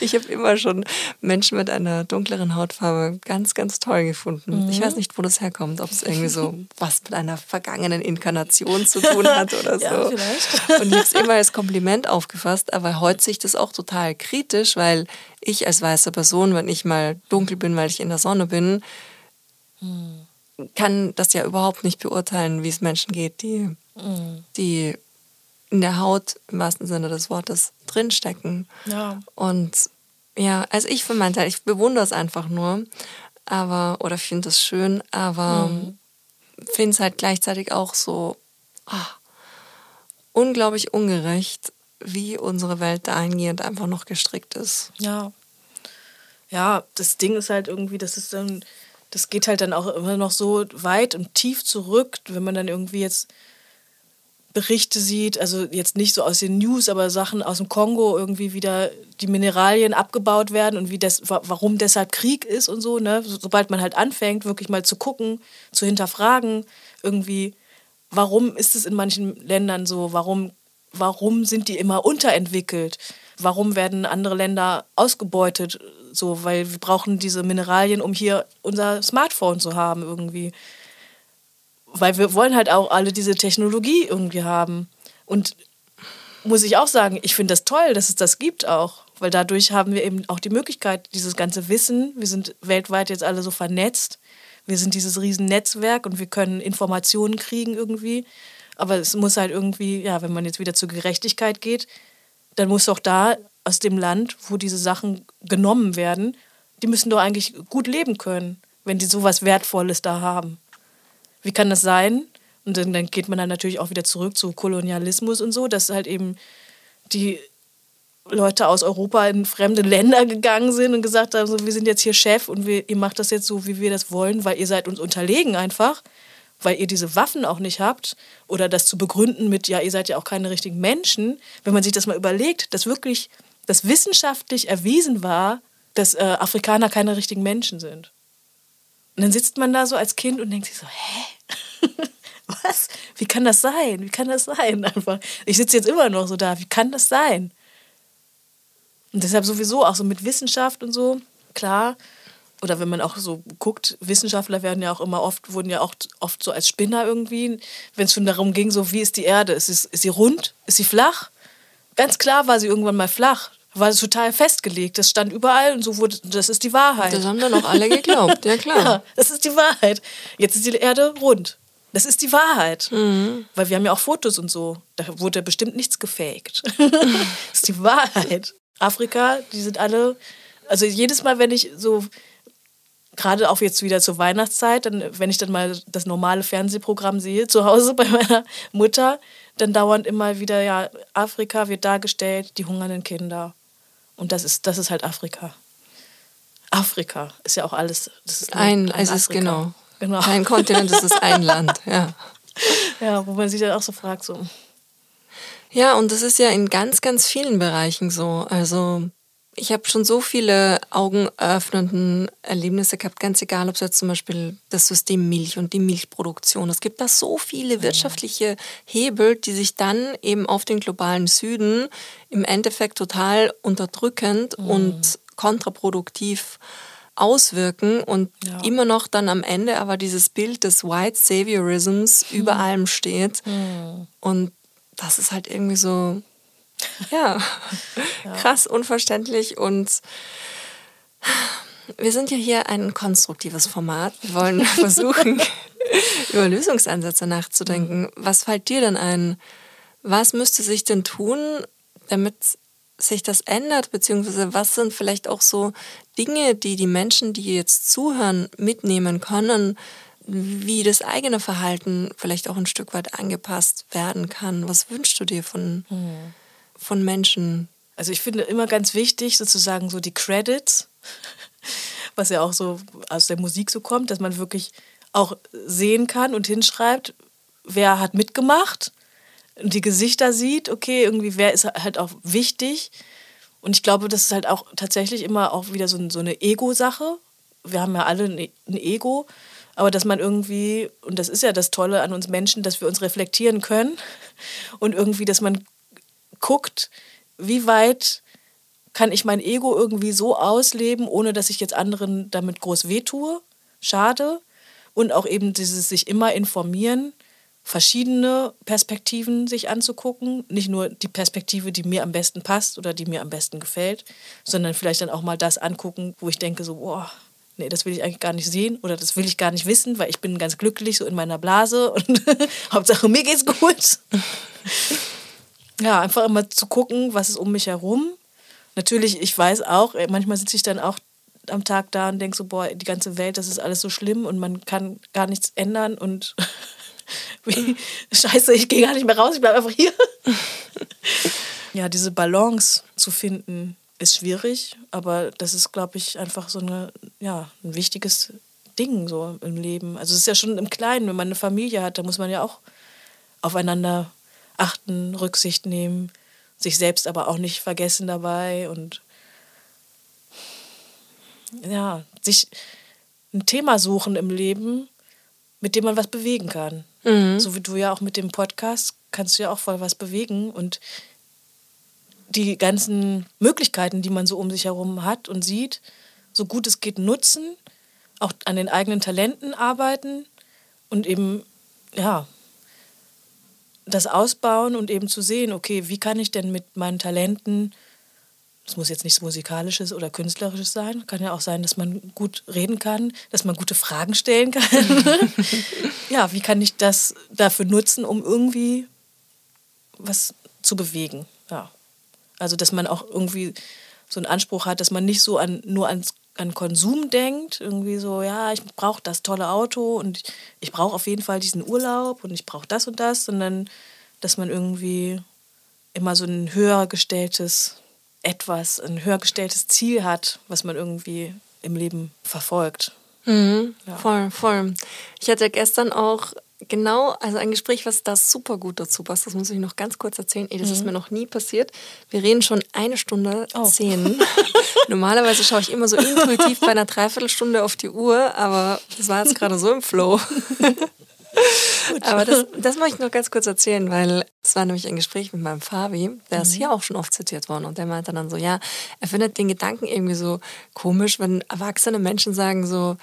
Ich habe immer schon Menschen mit einer dunkleren Hautfarbe ganz, ganz toll gefunden. Mhm. Ich weiß nicht, wo das herkommt. Ob es irgendwie so was mit einer vergangenen Inkarnation zu tun hat oder so. ja, vielleicht. Und ich habe es immer als Kompliment aufgefasst. Aber heute sehe ich das auch total kritisch, weil ich als weiße Person, wenn ich mal dunkel bin, weil ich in der Sonne bin, mhm kann das ja überhaupt nicht beurteilen, wie es Menschen geht, die, mhm. die in der Haut im wahrsten Sinne des Wortes drinstecken. Ja. Und ja, also ich für meinen Teil, ich bewundere es einfach nur, aber, oder finde es schön, aber mhm. finde es halt gleichzeitig auch so ach, unglaublich ungerecht, wie unsere Welt dahingehend einfach noch gestrickt ist. Ja. Ja, das Ding ist halt irgendwie, das ist dann das geht halt dann auch immer noch so weit und tief zurück, wenn man dann irgendwie jetzt Berichte sieht, also jetzt nicht so aus den News, aber Sachen aus dem Kongo irgendwie wieder die Mineralien abgebaut werden und wie das, warum deshalb Krieg ist und so, ne? Sobald man halt anfängt, wirklich mal zu gucken, zu hinterfragen, irgendwie, warum ist es in manchen Ländern so, warum, warum sind die immer unterentwickelt? Warum werden andere Länder ausgebeutet? So, weil wir brauchen diese Mineralien, um hier unser Smartphone zu haben irgendwie. Weil wir wollen halt auch alle diese Technologie irgendwie haben. Und muss ich auch sagen, ich finde das toll, dass es das gibt auch. Weil dadurch haben wir eben auch die Möglichkeit, dieses ganze Wissen, wir sind weltweit jetzt alle so vernetzt, wir sind dieses Riesennetzwerk und wir können Informationen kriegen irgendwie. Aber es muss halt irgendwie, ja, wenn man jetzt wieder zur Gerechtigkeit geht, dann muss auch da aus dem Land, wo diese Sachen genommen werden, die müssen doch eigentlich gut leben können, wenn die sowas Wertvolles da haben. Wie kann das sein? Und dann, dann geht man dann natürlich auch wieder zurück zu Kolonialismus und so, dass halt eben die Leute aus Europa in fremde Länder gegangen sind und gesagt haben, so, wir sind jetzt hier Chef und wir, ihr macht das jetzt so, wie wir das wollen, weil ihr seid uns unterlegen einfach weil ihr diese Waffen auch nicht habt oder das zu begründen mit, ja, ihr seid ja auch keine richtigen Menschen, wenn man sich das mal überlegt, dass wirklich das wissenschaftlich erwiesen war, dass äh, Afrikaner keine richtigen Menschen sind. Und dann sitzt man da so als Kind und denkt sich so, hä? Wie kann das sein? Wie kann das sein? Einfach. Ich sitze jetzt immer noch so da. Wie kann das sein? Und deshalb sowieso auch so mit Wissenschaft und so, klar, oder wenn man auch so guckt, Wissenschaftler werden ja auch immer oft, wurden ja auch oft so als Spinner irgendwie, wenn es schon darum ging, so wie ist die Erde? Ist, es, ist sie rund? Ist sie flach? Ganz klar war sie irgendwann mal flach. War sie total festgelegt. Das stand überall und so wurde, das ist die Wahrheit. Das haben dann auch alle geglaubt, ja klar. Ja, das ist die Wahrheit. Jetzt ist die Erde rund. Das ist die Wahrheit. Mhm. Weil wir haben ja auch Fotos und so. Da wurde bestimmt nichts gefaked. das ist die Wahrheit. Afrika, die sind alle, also jedes Mal, wenn ich so gerade auch jetzt wieder zur Weihnachtszeit, dann, wenn ich dann mal das normale Fernsehprogramm sehe, zu Hause bei meiner Mutter, dann dauernd immer wieder, ja, Afrika wird dargestellt, die hungernden Kinder. Und das ist, das ist halt Afrika. Afrika ist ja auch alles. Ein, ein es ist genau. Genau. Kein Kontinent, es ist ein Land, ja. Ja, wo man sich dann auch so fragt, so. Ja, und das ist ja in ganz, ganz vielen Bereichen so. Also ich habe schon so viele augenöffnenden Erlebnisse gehabt, ganz egal, ob es jetzt zum Beispiel das System Milch und die Milchproduktion. Es gibt da so viele wirtschaftliche Hebel, die sich dann eben auf den globalen Süden im Endeffekt total unterdrückend mhm. und kontraproduktiv auswirken und ja. immer noch dann am Ende aber dieses Bild des White Saviorisms mhm. über allem steht, mhm. Und das ist halt irgendwie so, ja, ja. krass, unverständlich und wir sind ja hier ein konstruktives Format. Wir wollen versuchen, über Lösungsansätze nachzudenken. Was fällt dir denn ein? Was müsste sich denn tun, damit sich das ändert? Beziehungsweise was sind vielleicht auch so Dinge, die die Menschen, die jetzt zuhören, mitnehmen können, wie das eigene Verhalten vielleicht auch ein Stück weit angepasst werden kann? Was wünschst du dir von, hm. von Menschen? Also ich finde immer ganz wichtig, sozusagen so die Credits, was ja auch so aus der Musik so kommt, dass man wirklich auch sehen kann und hinschreibt, wer hat mitgemacht die Gesichter sieht, okay, irgendwie wer ist halt auch wichtig. Und ich glaube, das ist halt auch tatsächlich immer auch wieder so, so eine Ego-Sache. Wir haben ja alle ein Ego, aber dass man irgendwie, und das ist ja das Tolle an uns Menschen, dass wir uns reflektieren können und irgendwie, dass man guckt, wie weit kann ich mein Ego irgendwie so ausleben, ohne dass ich jetzt anderen damit groß wehtue. Schade. Und auch eben dieses sich immer informieren, verschiedene Perspektiven sich anzugucken. Nicht nur die Perspektive, die mir am besten passt oder die mir am besten gefällt, sondern vielleicht dann auch mal das angucken, wo ich denke, so, boah, nee, das will ich eigentlich gar nicht sehen oder das will ich gar nicht wissen, weil ich bin ganz glücklich so in meiner Blase und Hauptsache mir geht's gut. ja, einfach immer zu gucken, was ist um mich herum. Natürlich, ich weiß auch, manchmal sitze ich dann auch am Tag da und denke so, boah, die ganze Welt, das ist alles so schlimm und man kann gar nichts ändern und wie, scheiße, ich gehe gar nicht mehr raus, ich bleibe einfach hier. ja, diese Balance zu finden, ist schwierig, aber das ist, glaube ich, einfach so eine, ja, ein wichtiges Ding so im Leben. Also es ist ja schon im Kleinen, wenn man eine Familie hat, da muss man ja auch aufeinander achten, Rücksicht nehmen, sich selbst aber auch nicht vergessen dabei und ja, sich ein Thema suchen im Leben, mit dem man was bewegen kann. Mhm. So wie du ja auch mit dem Podcast kannst du ja auch voll was bewegen und die ganzen Möglichkeiten, die man so um sich herum hat und sieht, so gut es geht nutzen, auch an den eigenen Talenten arbeiten und eben, ja, das ausbauen und eben zu sehen, okay, wie kann ich denn mit meinen Talenten, das muss jetzt nichts Musikalisches oder Künstlerisches sein, kann ja auch sein, dass man gut reden kann, dass man gute Fragen stellen kann. ja, wie kann ich das dafür nutzen, um irgendwie was zu bewegen? Ja. Also, dass man auch irgendwie so einen Anspruch hat, dass man nicht so an, nur ans, an Konsum denkt, irgendwie so, ja, ich brauche das tolle Auto und ich, ich brauche auf jeden Fall diesen Urlaub und ich brauche das und das, sondern dass man irgendwie immer so ein höher gestelltes etwas, ein höher gestelltes Ziel hat, was man irgendwie im Leben verfolgt. Mhm, ja. Voll, voll. Ich hatte gestern auch genau, also ein Gespräch, was da super gut dazu passt. Das muss ich noch ganz kurz erzählen. Ey, das mhm. ist mir noch nie passiert. Wir reden schon eine Stunde oh. zehn. Normalerweise schaue ich immer so intuitiv bei einer Dreiviertelstunde auf die Uhr, aber das war jetzt gerade so im Flow. Aber das, das möchte ich noch ganz kurz erzählen, weil es war nämlich ein Gespräch mit meinem Fabi, der mhm. ist hier auch schon oft zitiert worden und der meinte dann so, ja, er findet den Gedanken irgendwie so komisch, wenn erwachsene Menschen sagen so,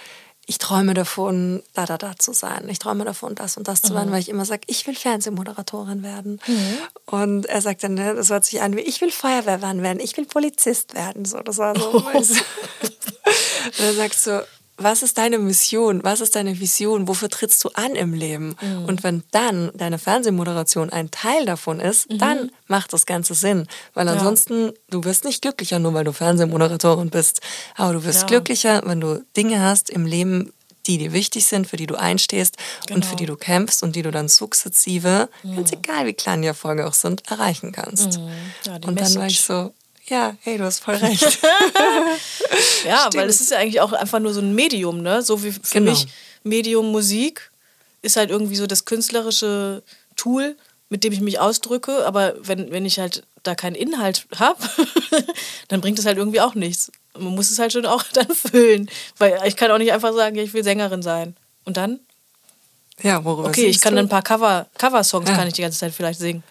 ich träume davon, da, da, da zu sein. Ich träume davon, das und das zu werden, mhm. weil ich immer sage, ich will Fernsehmoderatorin werden. Mhm. Und er sagt dann, ne, das hört sich an wie, ich will Feuerwehrmann werden, ich will Polizist werden. So, das war so. Oh. und er sagt so, was ist deine Mission? Was ist deine Vision? Wofür trittst du an im Leben? Mhm. Und wenn dann deine Fernsehmoderation ein Teil davon ist, mhm. dann macht das Ganze Sinn. Weil ansonsten, ja. du wirst nicht glücklicher, nur weil du Fernsehmoderatorin bist. Aber du wirst ja. glücklicher, wenn du Dinge hast im Leben, die dir wichtig sind, für die du einstehst genau. und für die du kämpfst und die du dann sukzessive, mhm. ganz egal wie klein die Erfolge auch sind, erreichen kannst. Mhm. Ja, und dann war ich so, ja, hey, du hast voll recht. ja, Stimmt. weil es ist ja eigentlich auch einfach nur so ein Medium, ne? So wie für genau. mich Medium Musik ist halt irgendwie so das künstlerische Tool, mit dem ich mich ausdrücke. Aber wenn, wenn ich halt da keinen Inhalt habe, dann bringt es halt irgendwie auch nichts. Man muss es halt schon auch dann füllen. Weil ich kann auch nicht einfach sagen, ja, ich will Sängerin sein. Und dann? Ja, worüber Okay, ich kann du? dann ein paar Cover, Cover-Songs ja. kann ich die ganze Zeit vielleicht singen.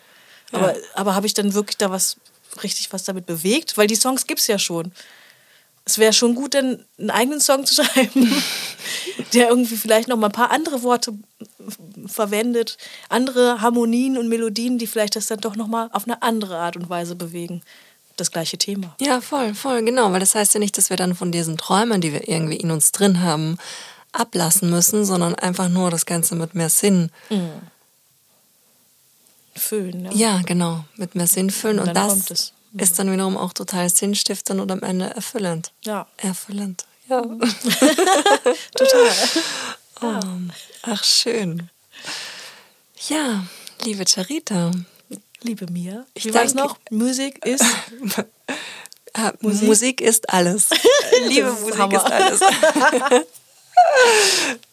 Aber, ja. aber habe ich dann wirklich da was richtig was damit bewegt, weil die Songs gibt es ja schon. es wäre schon gut, dann einen eigenen Song zu schreiben, der irgendwie vielleicht noch mal ein paar andere Worte verwendet, andere Harmonien und Melodien, die vielleicht das dann doch noch mal auf eine andere Art und Weise bewegen. Das gleiche Thema. Ja, voll, voll, genau. Weil das heißt ja nicht, dass wir dann von diesen Träumen, die wir irgendwie in uns drin haben, ablassen müssen, sondern einfach nur das Ganze mit mehr Sinn mhm. Füllen. Ja. ja, genau, mit mehr Sinn füllen. Und, und das ist dann wiederum auch total sinnstiftend und am Ende erfüllend. Ja. Erfüllend. Ja. total. Oh, ach, schön. Ja, liebe Charita. Liebe Mia. Ich Wie weiß noch? Musik ist. Ah, Musik? Musik? ist alles. liebe Musik Hammer. ist alles.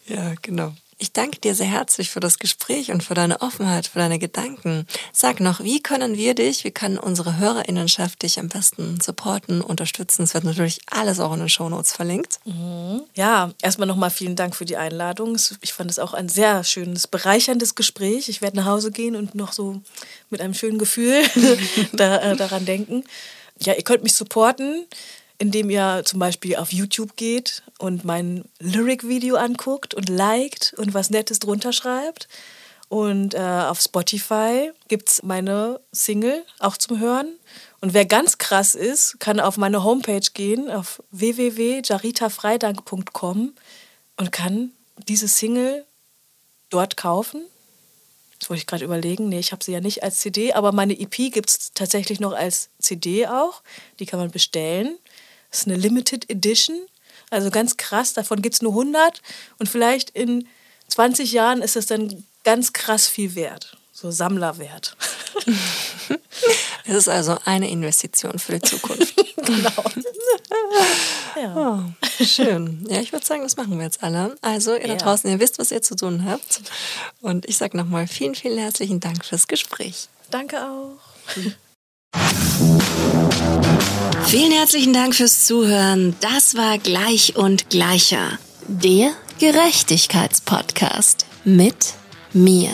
ja, genau. Ich danke dir sehr herzlich für das Gespräch und für deine Offenheit, für deine Gedanken. Sag noch, wie können wir dich, wie kann unsere Hörerinnenschaft dich am besten supporten, unterstützen? Es wird natürlich alles auch in den Shownotes verlinkt. Mhm. Ja, erstmal nochmal vielen Dank für die Einladung. Ich fand es auch ein sehr schönes, bereicherndes Gespräch. Ich werde nach Hause gehen und noch so mit einem schönen Gefühl da, äh, daran denken. Ja, ihr könnt mich supporten indem ihr zum Beispiel auf YouTube geht und mein Lyric-Video anguckt und liked und was Nettes drunter schreibt. Und äh, auf Spotify gibt es meine Single auch zum Hören. Und wer ganz krass ist, kann auf meine Homepage gehen, auf www.jaritafreidank.com und kann diese Single dort kaufen. Das wollte ich gerade überlegen. Nee, ich habe sie ja nicht als CD, aber meine EP gibt es tatsächlich noch als CD auch. Die kann man bestellen. Das ist eine Limited Edition. Also ganz krass, davon gibt es nur 100 und vielleicht in 20 Jahren ist es dann ganz krass viel wert. So Sammlerwert. Es ist also eine Investition für die Zukunft. genau. ja. Oh, schön. Ja, ich würde sagen, das machen wir jetzt alle. Also, ihr ja. da draußen, ihr wisst, was ihr zu tun habt. Und ich sage nochmal vielen, vielen herzlichen Dank fürs Gespräch. Danke auch. Vielen herzlichen Dank fürs Zuhören. Das war Gleich und Gleicher. Der Gerechtigkeitspodcast mit mir.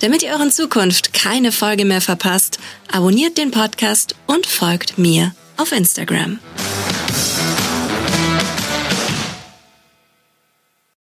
Damit ihr euren Zukunft keine Folge mehr verpasst, abonniert den Podcast und folgt mir auf Instagram.